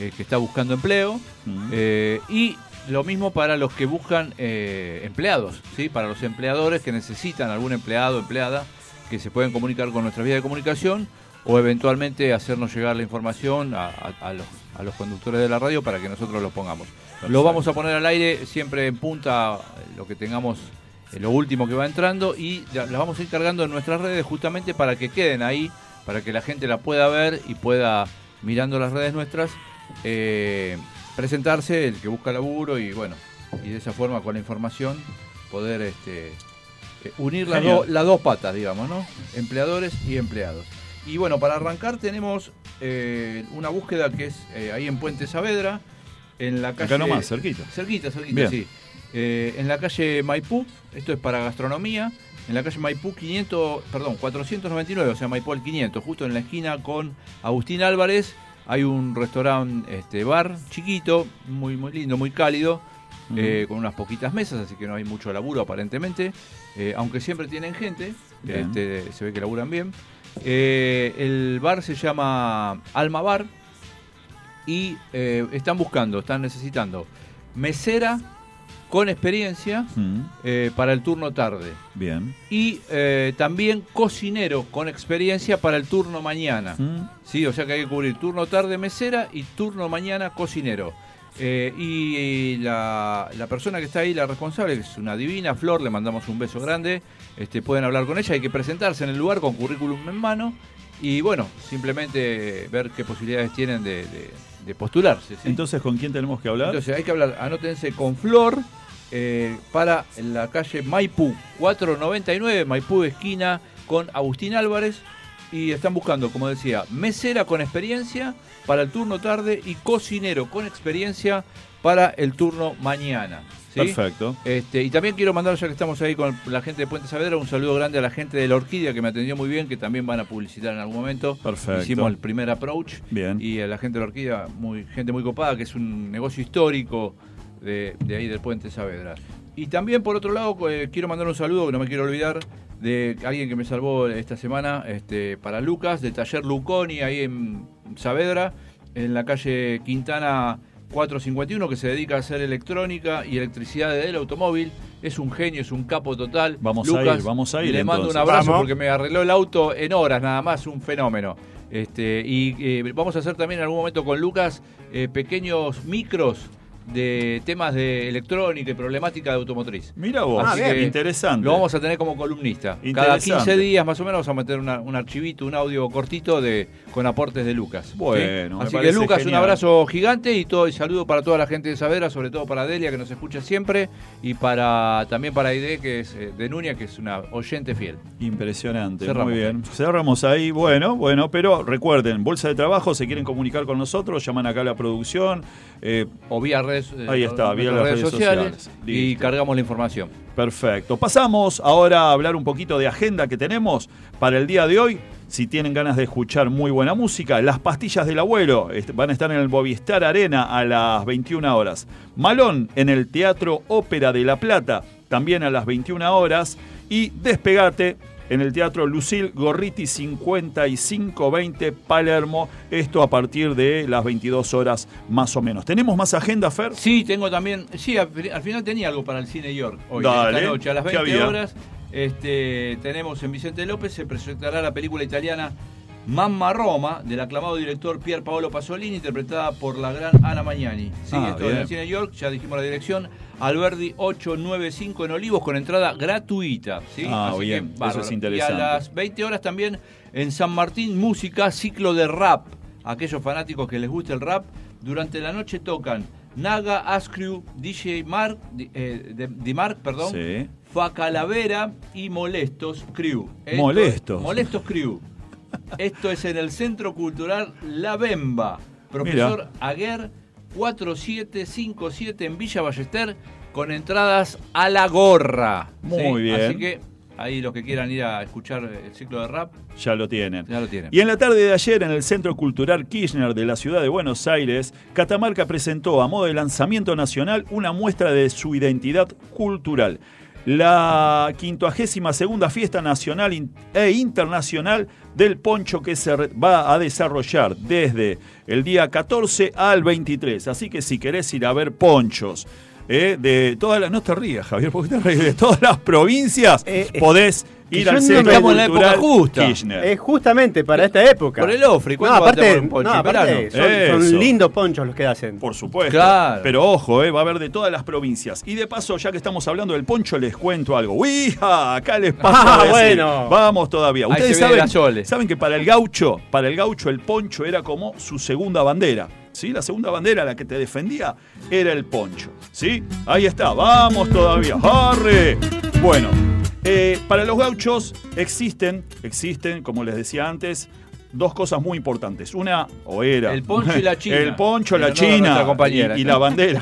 eh, que está buscando empleo. Eh, y lo mismo para los que buscan eh, empleados, ¿sí? para los empleadores que necesitan algún empleado, empleada, que se pueden comunicar con nuestras vías de comunicación o eventualmente hacernos llegar la información a, los, los conductores de la radio para que nosotros lo pongamos. Lo vamos a poner al aire siempre en punta lo que tengamos, eh, lo último que va entrando y las vamos a ir cargando en nuestras redes justamente para que queden ahí, para que la gente la pueda ver y pueda, mirando las redes nuestras, eh, presentarse el que busca laburo y bueno, y de esa forma con la información poder este, eh, unir las, do- las dos patas, digamos, ¿no? Empleadores y empleados. Y bueno, para arrancar tenemos eh, una búsqueda que es eh, ahí en Puente Saavedra, en la calle... Acá nomás, cerquita. Cerquita, cerquita, Bien. sí. Eh, en la calle Maipú, esto es para gastronomía, en la calle Maipú 500, perdón, 499, o sea, Maipú al 500, justo en la esquina con Agustín Álvarez, hay un restaurante, este bar chiquito, muy muy lindo, muy cálido, eh, con unas poquitas mesas, así que no hay mucho laburo aparentemente, eh, aunque siempre tienen gente, este, se ve que laburan bien. Eh, el bar se llama Alma Bar y están buscando, están necesitando mesera con experiencia Mm, eh, para el turno tarde Bien. y eh, también cocinero con experiencia para el turno mañana. Mm, Sí, o sea que hay que cubrir turno tarde mesera y turno mañana cocinero. Eh, y la, la persona que está ahí, la responsable, que es una divina Flor, le mandamos un beso grande. Este, pueden hablar con ella, hay que presentarse en el lugar con currículum en mano y bueno, simplemente ver qué posibilidades tienen de, de- de postularse. ¿sí? Entonces, ¿con quién tenemos que hablar? Entonces hay que hablar, anótense con Flor eh, para la calle Maipú 499, Maipú esquina con Agustín Álvarez. y están buscando, como decía, mesera con experiencia para el turno tarde y cocinero con experiencia para el turno mañana. ¿sí? Perfecto. Este, y también quiero mandar, ya que estamos ahí con la gente de Puente Saavedra, un saludo grande a la gente de la Orquídea que me atendió muy bien, que también van a publicitar en algún momento. Perfecto. Hicimos el primer approach. Bien. Y a la gente de la Orquídea, muy, gente muy copada, que es un negocio histórico de, de ahí del Puente Saavedra. Y también, por otro lado, eh, quiero mandar un saludo, que no me quiero olvidar, de alguien que me salvó esta semana, este, para Lucas, del taller Luconi, ahí en Saavedra, en la calle Quintana 451, que se dedica a hacer electrónica y electricidad del automóvil. Es un genio, es un capo total. Vamos a Lucas, ir, vamos a ir, Le mando un abrazo Vamos. porque me arregló el auto en horas nada más, un fenómeno. Este, y eh, vamos a hacer también en algún momento con Lucas eh, pequeños micros de temas de electrónica y problemática de automotriz. Mira vos, Ah, Así bien. que interesante. Lo vamos a tener como columnista. Cada Interesante. 15 días más o menos vamos a meter una- un archivito, un audio cortito de con aportes de Lucas. Bueno, Así que Lucas, genial. un abrazo gigante y todo y saludo para toda la gente de Saavedra, sobre todo para Delia que nos escucha siempre y para también para Aide que es eh, de Nuña que es una oyente fiel. Impresionante, Cerramos. muy bien. Cerramos ahí, bueno, bueno, pero recuerden, Bolsa de Trabajo, se quieren comunicar con nosotros, llaman acá a la producción. eh, O vía redes, eh, Ahí está, vía las redes sociales. y Listo. cargamos la información. perfecto. Pasamos ahora a hablar un poquito de agenda que tenemos para el día de hoy. Si tienen ganas de escuchar muy buena música, Las Pastillas del Abuelo este, van a estar en el Bovistar Arena a las 21 horas. Malón en el Teatro Ópera de La Plata, también a las 21 horas. Y Despegate en el Teatro Lucil Gorriti 5520 Palermo. Esto a partir de las 22 horas más o menos. ¿Tenemos más agenda, Fer? Sí, tengo también. Sí, al, al final tenía algo para el Cine York hoy, Dale, esta noche, a las ¿qué 20 había? horas. Este, tenemos en Vicente López, se presentará la película italiana Mamma Roma, del aclamado director Pier Paolo Pasolini, interpretada por la gran Ana Magnani. Sí, Ah, esto bien. en el Cine York, ya dijimos la dirección. Alberdi 895 en Olivos con entrada gratuita. ¿sí? Ah, Así bien, que, eso es interesante. Y a las 20 horas también en San Martín, música, ciclo de rap. Aquellos fanáticos que les guste el rap, durante la noche tocan Naga, Ascrew, DJ Mark, di- eh, de, Di Mark, perdón, Sí. Facalavera y Molestos Crew. Esto- Molestos. Molestos Crew. Esto es en el Centro Cultural La Bemba. Profesor Aguer 4757 en Villa Ballester con entradas a la gorra. Muy bien. Así que ahí los que quieran ir a escuchar el ciclo de rap, Ya lo tienen. ya lo tienen. Y en la tarde de ayer, en el Centro Cultural Kirchner de la ciudad de Buenos Aires, Catamarca presentó a modo de lanzamiento nacional una muestra de su identidad cultural. La 52 segunda fiesta nacional e internacional del poncho que se va a desarrollar desde el día 14 al 23. Así que si querés ir a ver ponchos eh, de todas las... No te rías, Javier, porque te ríes. De todas las provincias Eh, podés ir al Centro Estamos en la época justa. Kirchner. Es justamente para esta época. Por el Ofri, No, ¿cuándo va a aparte, tener un poncho? son, lindos ponchos los que hacen. Por supuesto. Claro. Pero ojo, eh, va a haber de todas las provincias. Y de paso, ya que estamos hablando del poncho, les cuento algo. ¡Uija! Acá les paso Ah, bueno. Vamos todavía. Ustedes saben, saben que para el gaucho, para el gaucho el poncho era como su segunda bandera. ¿Sí? La segunda bandera, la que te defendía, era el poncho. ¿Sí? Ahí está. Vamos todavía. ¡Arre! Bueno, eh, para los gauchos existen, existen, como les decía antes, dos cosas muy importantes. Una, o era. El poncho y la china. El poncho, la china compañera. y, y la bandera.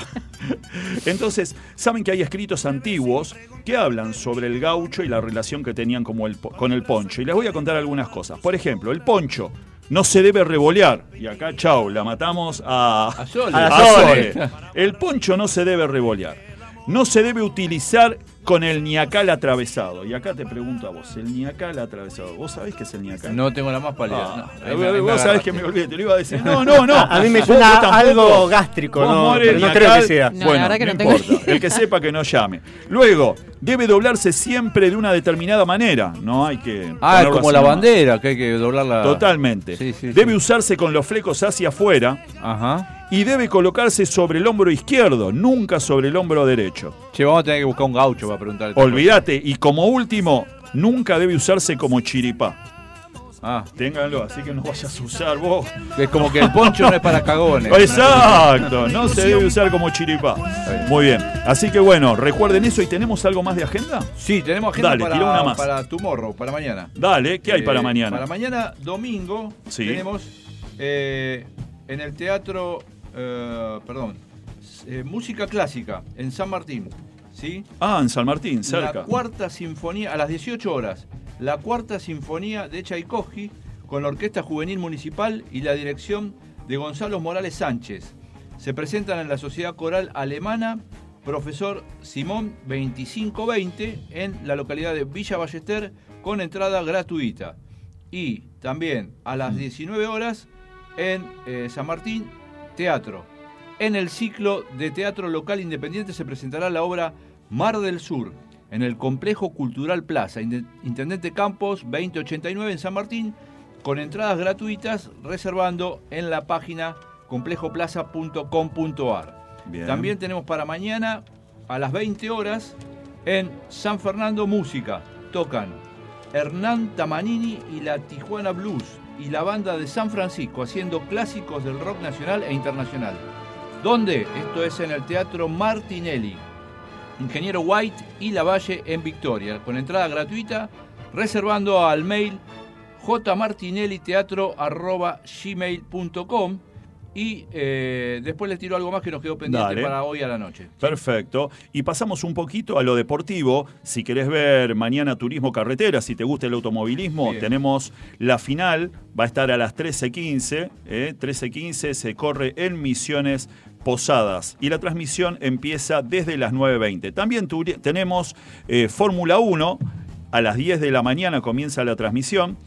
Entonces, saben que hay escritos antiguos que hablan sobre el gaucho y la relación que tenían como el con el poncho. Y les voy a contar algunas cosas. Por ejemplo, el poncho no se debe revolear. Y acá, chau, la matamos a, A Sole. A la a Sole. Sole. El poncho no se debe revolear. No se debe utilizar con el ñacal atravesado. Y acá te pregunto a vos, el ñacal atravesado, ¿vos sabés qué es el ñacal? No tengo la más pálida. Ah, no. Ahí me- ahí me vos sabés que me olvidé, te lo iba a decir. No, no, no. A mí me suena algo gástrico, no, pero no creo que sea. No, la bueno, verdad que no, no tengo importa. idea. El que sepa que no llame. Luego, debe doblarse siempre de una determinada manera. No hay que. Ah, es como la bandera, que hay que doblarla. Totalmente. Sí, sí, debe sí. usarse con los flecos hacia afuera Ajá. y debe colocarse sobre el hombro izquierdo, nunca sobre el hombro derecho. Che, vamos a tener que buscar un gaucho para preguntarle. Olvídate. Y como último, nunca debe usarse como chiripá. Ah. Ténganlo, así que no vayas a usar vos. Es como que el poncho no es para cagones. Exacto, no se debe usar como chiripá. Muy bien, así que bueno, recuerden eso y tenemos algo más de agenda. Sí, tenemos agenda Dale, tira una para, más. para Tomorrow, para mañana. Dale, ¿qué hay para Eh, mañana? Para mañana, domingo, Sí. tenemos eh, en el teatro, eh, perdón, música clásica en San Martín. ¿sí? Ah, en San Martín, cerca. La cuarta sinfonía, a las 18 horas, la cuarta sinfonía de Tchaikovsky con la Orquesta Juvenil Municipal y la dirección de Gonzalo Morales Sánchez. Se presentan en la Sociedad Coral Alemana, profesor Simón 2520, en la localidad de Villa Ballester, con entrada gratuita. Y también a las 19 horas en eh, San Martín, teatro. En el ciclo de teatro local independiente se presentará la obra Mar del Sur en el Complejo Cultural Plaza, Intendente Campos 2089 en San Martín, con entradas gratuitas reservando en la página complejoplaza.com.ar. También tenemos para mañana a las 20 horas en San Fernando Música. Tocan Hernán Tamanini y la Tijuana Blues y la banda de San Francisco haciendo clásicos del rock nacional e internacional. ¿Dónde? Esto es en el Teatro Martinelli. Ingeniero White y La Valle en Victoria, con entrada gratuita, reservando al mail jmartinelliteatro.gmail.com y eh, después les tiro algo más que nos quedó pendiente Dale. para hoy a la noche. Perfecto. Y pasamos un poquito a lo deportivo. Si querés ver mañana turismo carretera, si te gusta el automovilismo, Bien. tenemos la final. Va a estar a las 13.15. ¿eh? 13.15 se corre en Misiones Posadas. Y la transmisión empieza desde las 9.20. También tenemos eh, Fórmula 1. A las 10 de la mañana comienza la transmisión.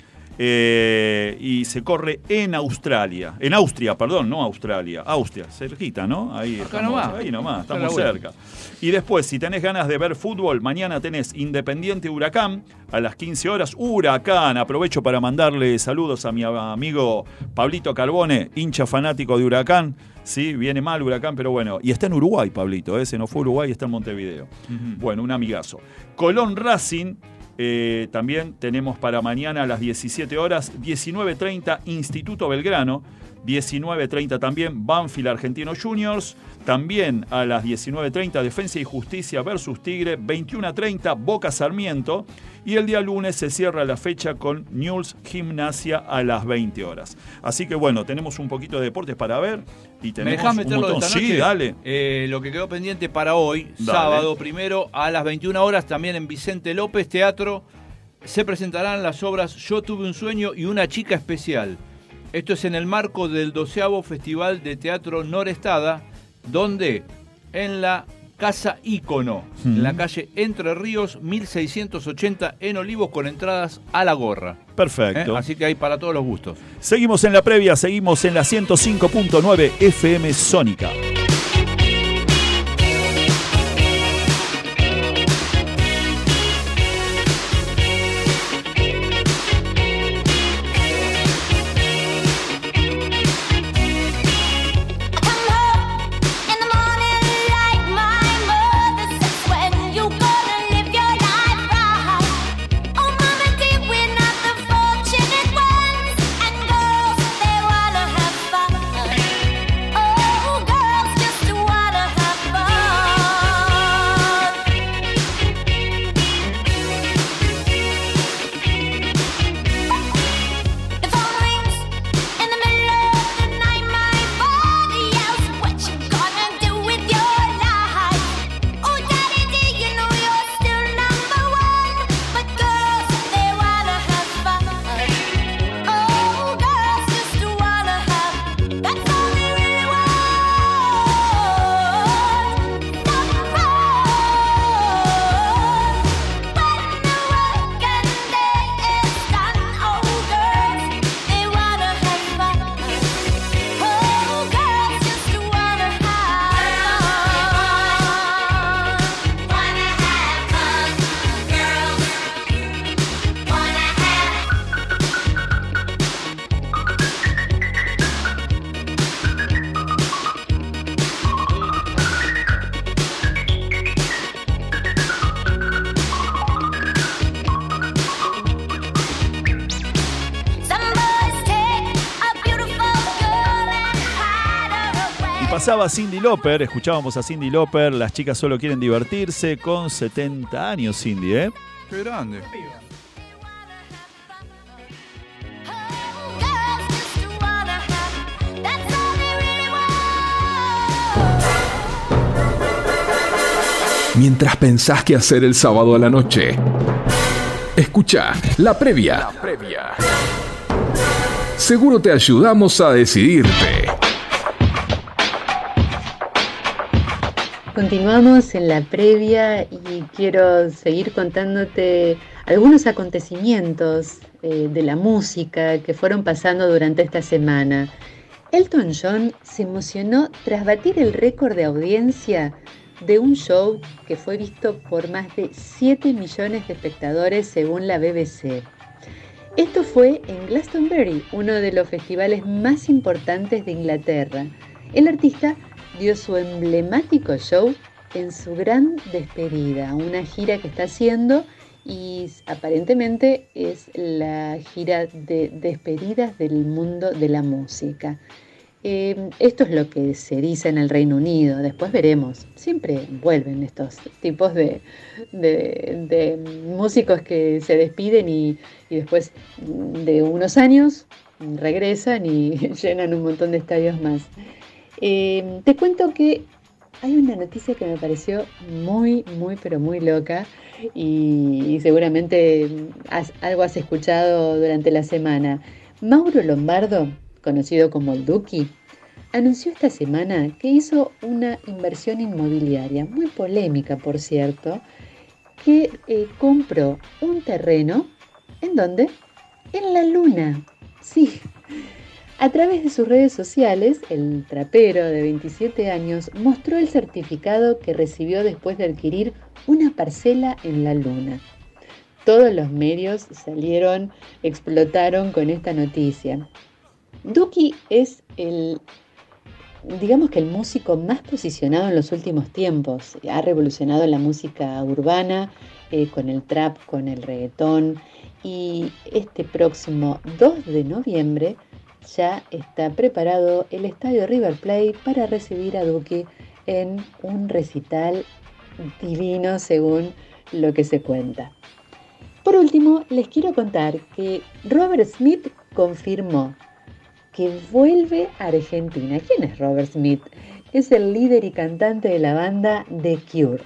Eh, y se corre en Australia, en Austria, perdón, no Australia, Austria, cerquita, ¿no? Ahí Acá estamos, nomás. ahí nomás, estamos cerca. Y después, si tenés ganas de ver fútbol, mañana tenés Independiente Huracán a las 15 horas. Huracán, aprovecho para mandarle saludos a mi amigo Pablito Carbone, hincha fanático de Huracán. Sí, viene mal Huracán, pero bueno. Y está en Uruguay, Pablito, ¿eh? se no fue Uruguay, está en Montevideo. Bueno, un amigazo. Colón Racing. Eh, también tenemos para mañana a las 17 horas, 19.30 Instituto Belgrano, 19.30 también Banfield Argentino Juniors, también a las 19.30 Defensa y Justicia versus Tigre, 21.30 Boca Sarmiento y el día lunes se cierra la fecha con News Gimnasia a las 20 horas. Así que bueno, tenemos un poquito de deportes para ver y ¿Me tenemos dejás un meterlo de montón. esta noche? Sí, dale. Eh, lo que quedó pendiente para hoy, Dale. sábado primero, a las 21 horas, también en Vicente López Teatro, se presentarán las obras Yo tuve un sueño y una chica especial. Esto es en el marco del doceavo Festival de Teatro Norestada, donde en la Casa Ícono, en la calle Entre Ríos, 1680 en Olivos, con entradas a la gorra. Perfecto. ¿Eh? Así que hay para todos los gustos. Seguimos en la previa, seguimos en la 105.9 FM Sónica. Pasaba Cindy Lauper, escuchábamos a Cindy Lauper, las chicas solo quieren divertirse, con 70 años Cindy, ¿eh? Qué grande. Mientras pensás qué hacer el sábado a la noche, escucha la previa. Seguro te ayudamos a decidirte. Continuamos en la previa y quiero seguir contándote algunos acontecimientos eh, de la música que fueron pasando durante esta semana. Elton John se emocionó tras batir el récord de audiencia de un show que fue visto por más de 7 millones de espectadores según la BBC. Esto fue en Glastonbury, uno de los festivales más importantes de Inglaterra. El artista dio su emblemático show en su gran despedida, una gira que está haciendo y aparentemente es la gira de despedidas del mundo de la música. Eh, esto es lo que se dice en el Reino Unido, después veremos. Siempre vuelven estos tipos de músicos que se despiden y, y después de unos años regresan y llenan un montón de estadios más. Eh, te cuento que hay una noticia que me pareció muy, muy, pero muy loca y, seguramente algo has escuchado durante la semana. Mauro Lombardo, conocido como Duki, anunció esta semana que hizo una inversión inmobiliaria, muy polémica por cierto, que eh, compró un terreno, ¿en dónde? En la luna, sí. A través de sus redes sociales, el trapero de 27 años mostró el certificado que recibió después de adquirir una parcela en la luna. Todos los medios salieron, explotaron con esta noticia. Duki es el, digamos que el músico más posicionado en los últimos tiempos. Ha revolucionado la música urbana eh, con el trap, con el reggaetón y este próximo 2 de noviembre ya está preparado el estadio River Plate para recibir a Duki en un recital divino según lo que se cuenta. Por último, les quiero contar que Robert Smith confirmó que vuelve a Argentina. ¿Quién es Robert Smith? Es el líder y cantante de la banda The Cure.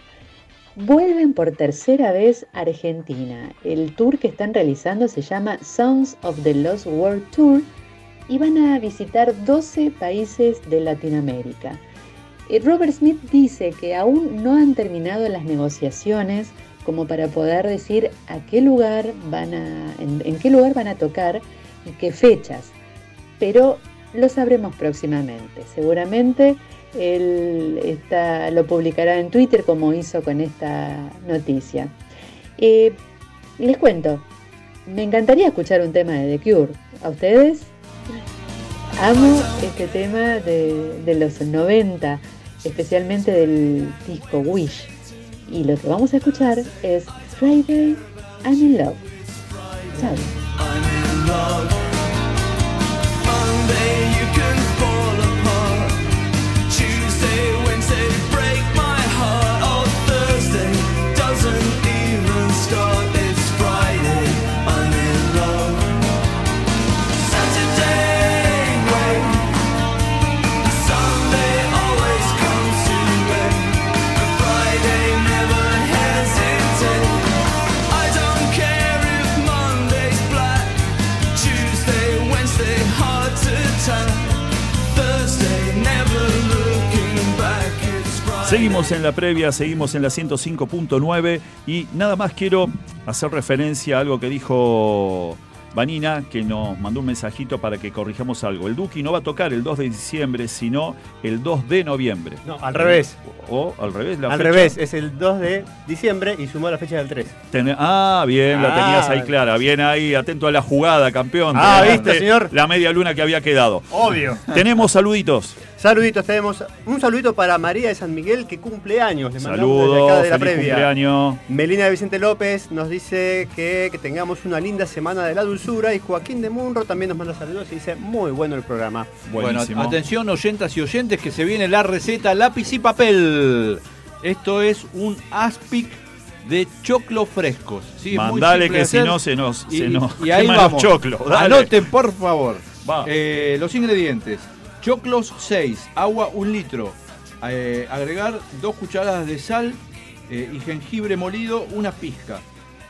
Vuelven por tercera vez a Argentina. El tour que están realizando se llama Sounds of the Lost World Tour y van a visitar 12 países de Latinoamérica. Eh, Robert Smith dice que aún no han terminado las negociaciones como para poder decir a qué lugar van a, en, en qué lugar van a tocar y qué fechas, pero lo sabremos próximamente. Seguramente él está- lo publicará en Twitter como hizo con esta noticia. Eh, les cuento, me encantaría escuchar un tema de The Cure. ¿A ustedes? Amo este tema de, de los 90, especialmente del disco Wish. Y lo que vamos a escuchar es Friday I'm in Love. Chao. Seguimos en la previa, seguimos en la 105.9 y nada más quiero hacer referencia a algo que dijo Vanina, que nos mandó un mensajito para que corrijamos algo. El Duki no va a tocar el 2 de diciembre, sino el 2 de noviembre. No, al revés. O al revés, la Al fecha. revés, es el 2 de diciembre y sumó la fecha del 3. Ten- ah, bien, la Ah. tenías ahí clara. Bien ahí, atento a la jugada, campeón. Ah, Te ¿viste, señor? La media luna que había quedado. Obvio. Tenemos saluditos. Saluditos tenemos. Un saludito para María de San Miguel que cumple años. Le mandamos desde Saludos, acá de la feliz previa. cumpleaños. Melina de Vicente López nos dice que, que tengamos una linda semana de la dulzura y Joaquín de Munro también nos manda saludos y dice muy bueno el programa. Buenísimo. Bueno, atención oyentas y oyentes que se viene la receta lápiz y papel. Esto es un aspic de choclo frescos. ¿sí? Mandale que si no se nos, Y, se nos y ahí vamos. choclos. Dale. Anoten, por favor. Va. Eh, los ingredientes. Choclos 6, agua 1 litro. Eh, agregar 2 cucharadas de sal eh, y jengibre molido, una pizca.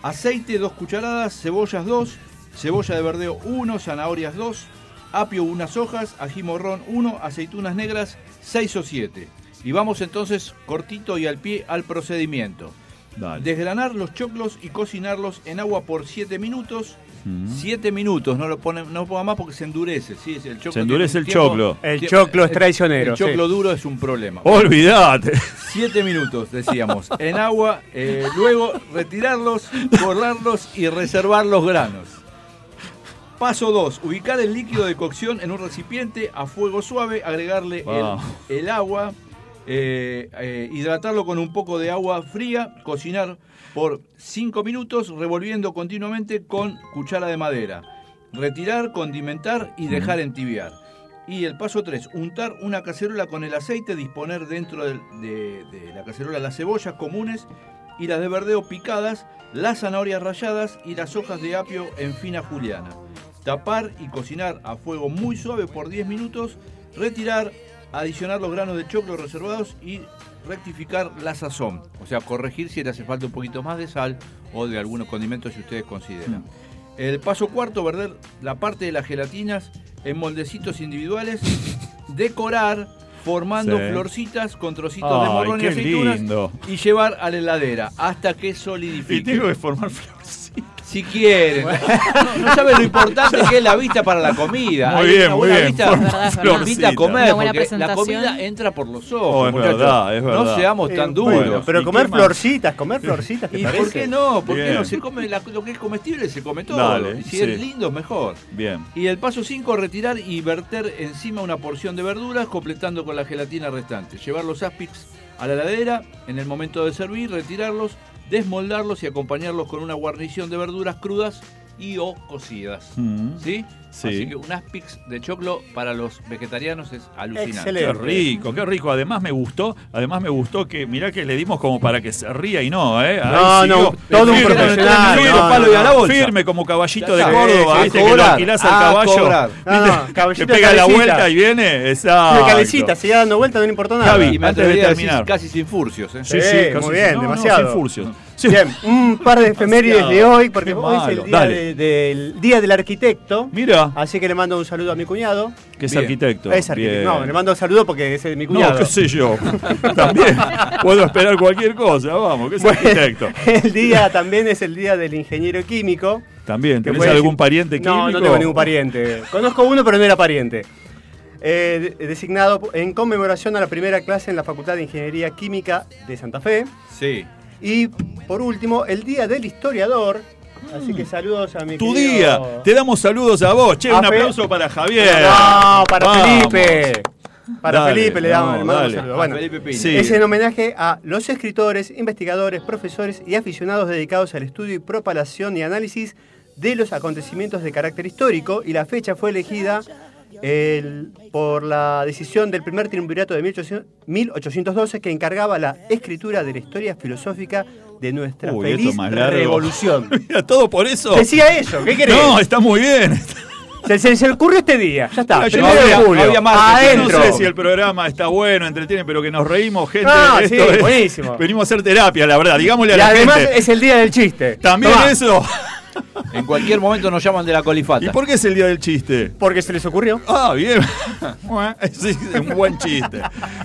Aceite 2 cucharadas, cebollas 2, cebolla de verdeo 1, zanahorias 2, apio unas hojas, ají morrón 1, aceitunas negras 6 o 7. Y vamos entonces cortito y al pie al procedimiento. Dale. Desgranar los choclos y cocinarlos en agua por 7 minutos. Mm. 7 minutos, no lo ponen, no ponga más porque se endurece. Sí, el choclo Se endurece el choclo. El choclo es traicionero, El choclo sí. duro es un problema. Olvídate. 7 minutos, decíamos, en agua. eh, luego retirarlos, borrarlos y reservar los granos. Paso 2. Ubicar el líquido de cocción en un recipiente a fuego suave, agregarle el, agua, eh, eh, hidratarlo con un poco de agua fría, cocinar por 5 minutos, revolviendo continuamente con cuchara de madera. Retirar, condimentar y dejar entibiar. Y el paso 3, untar una cacerola con el aceite, disponer dentro de, de la cacerola las cebollas comunes y las de verdeo picadas, las zanahorias ralladas y las hojas de apio en fina juliana. Tapar y cocinar a fuego muy suave por 10 minutos, retirar, adicionar los granos de choclo reservados y rectificar la sazón. O sea, corregir si le hace falta un poquito más de sal o de algunos condimentos si ustedes consideran. El paso cuarto, verter la parte de las gelatinas en moldecitos individuales, decorar formando Sí. florcitas con trocitos de morrón y aceitunas lindo. y llevar a la heladera hasta que Y solidifique. tengo que formar florcitas. Si quieren. No, no saben lo importante que es la vista para la comida. Muy Hay bien, una muy buena bien. Vista, Verdad, es verdad. nos invita a comer, porque la comida entra por los ojos. Oh, es muchachos. verdad, es verdad. No seamos tan Eh, duros. bueno, pero ¿Y comer florcitas, comer florcitas, ¿te ¿Y parece? por qué no? ¿Por qué Bien. no? Se come la- lo que es comestible, se come todo. Dale, y si sí. es lindo, mejor. Bien. Y el paso 5, retirar y verter encima una porción de verduras, completando con la gelatina restante. Llevar los aspics a la heladera, en el momento de servir, retirarlos, desmoldarlos y acompañarlos con una guarnición de verduras crudas y o cocidas. Mm. ¿Sí? Sí. Así que un aspics de choclo para los vegetarianos es alucinante. Excelente. Qué rico, qué rico. Además me gustó, además me gustó que, mirá que le dimos como para que se ría y no, ¿eh? Ahí No, no, todo un Firme, profesional, firme, no, palo no, y a la no. bolsa. Firme como caballito de. Córdoba, viste que lo alquilás al a caballo. No, caballito que de pega la vuelta y viene. Exacto. Sí, calecita, seguía dando vueltas, no le importó nada. Javi, Y me Antes de decir casi sin furcios. ¿eh? Sí, Sí, sí, muy casi- bien, no, no, demasiado. sin furcios. Sí. Bien, un par de efemérides de hoy, porque Qué hoy es el día, de- del día del arquitecto. Mira, Así que le mando un saludo a mi cuñado. que es Bien. arquitecto. Es arquitecto. Bien. No, le mando un saludo porque es mi cuñado. No, qué sé yo. También puedo esperar cualquier cosa, vamos, que es Bueno, arquitecto. El día también es el día del ingeniero químico. También, que ¿tenés algún pariente químico? No, no tengo ningún pariente. Conozco uno, pero no era pariente. Eh, de- designado en conmemoración a la primera clase en la Facultad de Ingeniería Química de Santa Fe. Sí. Y por último, el día del historiador. Así que saludos a mi Tu querido- día. Te damos saludos a vos. Che, A un Fe- aplauso para Javier. No, para Vamos. Felipe. Para Dale, Felipe le damos no, saludo. Bueno. Sí. es en homenaje a los escritores, investigadores, profesores y aficionados dedicados al estudio y propalación y análisis de los acontecimientos de carácter histórico y la fecha fue elegida el- por la decisión del primer triunvirato de 1800 1812 que encargaba la escritura de la historia filosófica de nuestra Uy, feliz revolución. Mira, todo por eso. Decía eso, ¿qué querés? No, está muy bien. Se, se- se le ocurrió este día, ya está. No, yo había- había sé si el programa está bueno, entretiene, pero que nos reímos, gente. Ah, esto sí, es- buenísimo. Venimos a hacer terapia, la verdad. Digámosle a Y la además gente. es el día del chiste. También Tomá, eso. En cualquier momento nos llaman de la colifata. ¿Y por qué es el día del chiste? Porque se les ocurrió. Ah, bien. Sí, es un buen chiste.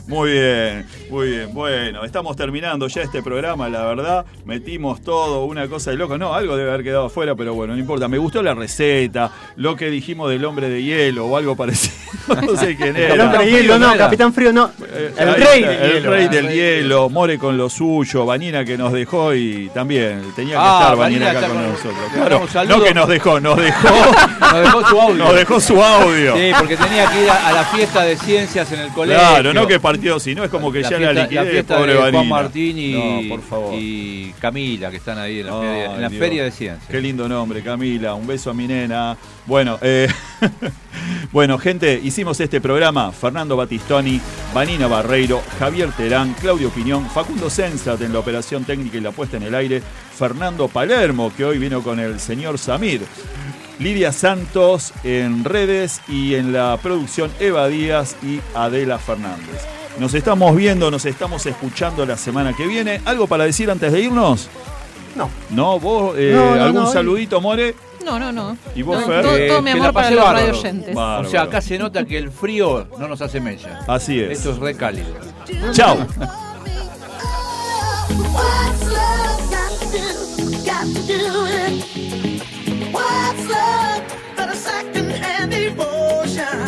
Muy bien, muy bien. Bueno, estamos terminando ya este programa, la verdad. Metimos todo, una cosa de loco. No, algo debe haber quedado afuera, pero bueno, no importa. Me gustó la receta, lo que dijimos del hombre de hielo o algo parecido. No sé quién era. El hombre de hielo, ¿no? Capitán Frío, no. Eh, El rey del el hielo. rey Ah, del hielo, More con lo suyo, Vanina que nos dejó y también tenía que Ah, estar Vanina acá con- nosotros. Claro, un saludo. no que nos dejó, nos dejó, Nos dejó su audio. nos dejó su audio. Sí, porque tenía que ir a, a la fiesta de ciencias en el colegio. Claro, no que partió, sino es como que la ya fiesta, la liquidez, la fiesta pobre de Juan Vanina. Martín y, No, por favor. y Camila, que están ahí en la, Ay, feria, en la Dios. feria de ciencias. Qué lindo nombre, Camila. Un beso a mi nena. Bueno, eh, bueno, gente, hicimos este programa. Fernando Batistoni, Vanina Barreiro, Javier Terán, Claudio Piñón, Facundo Sensat en la operación técnica y la puesta en el aire, Fernando Palermo, que hoy vino con el señor Samir. Lidia Santos en redes y en la producción Eva Díaz y Adela Fernández. Nos estamos viendo, nos estamos escuchando la semana que viene. ¿Algo para decir antes de irnos? No. ¿No? ¿Vos? eh, No, no, ¿Algún no, saludito, More? No, no, no. ¿Y vos, No, Fer? todo, Eh, todo mi amor para los bárbaro. radio oyentes. Bárbaro. O sea, acá se nota que el frío no nos hace mella. Así es. Esto es re cálido. Chao. What's love but a second-hand emotion?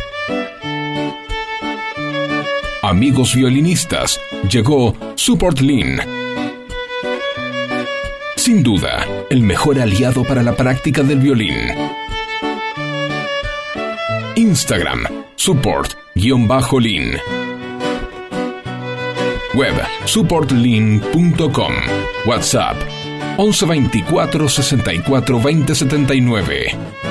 Amigos violinistas, llegó Support Lean. Sin duda, el mejor aliado para la práctica del violín. Instagram, support-lean. Web, supportlean.com. WhatsApp, 11 24 64 20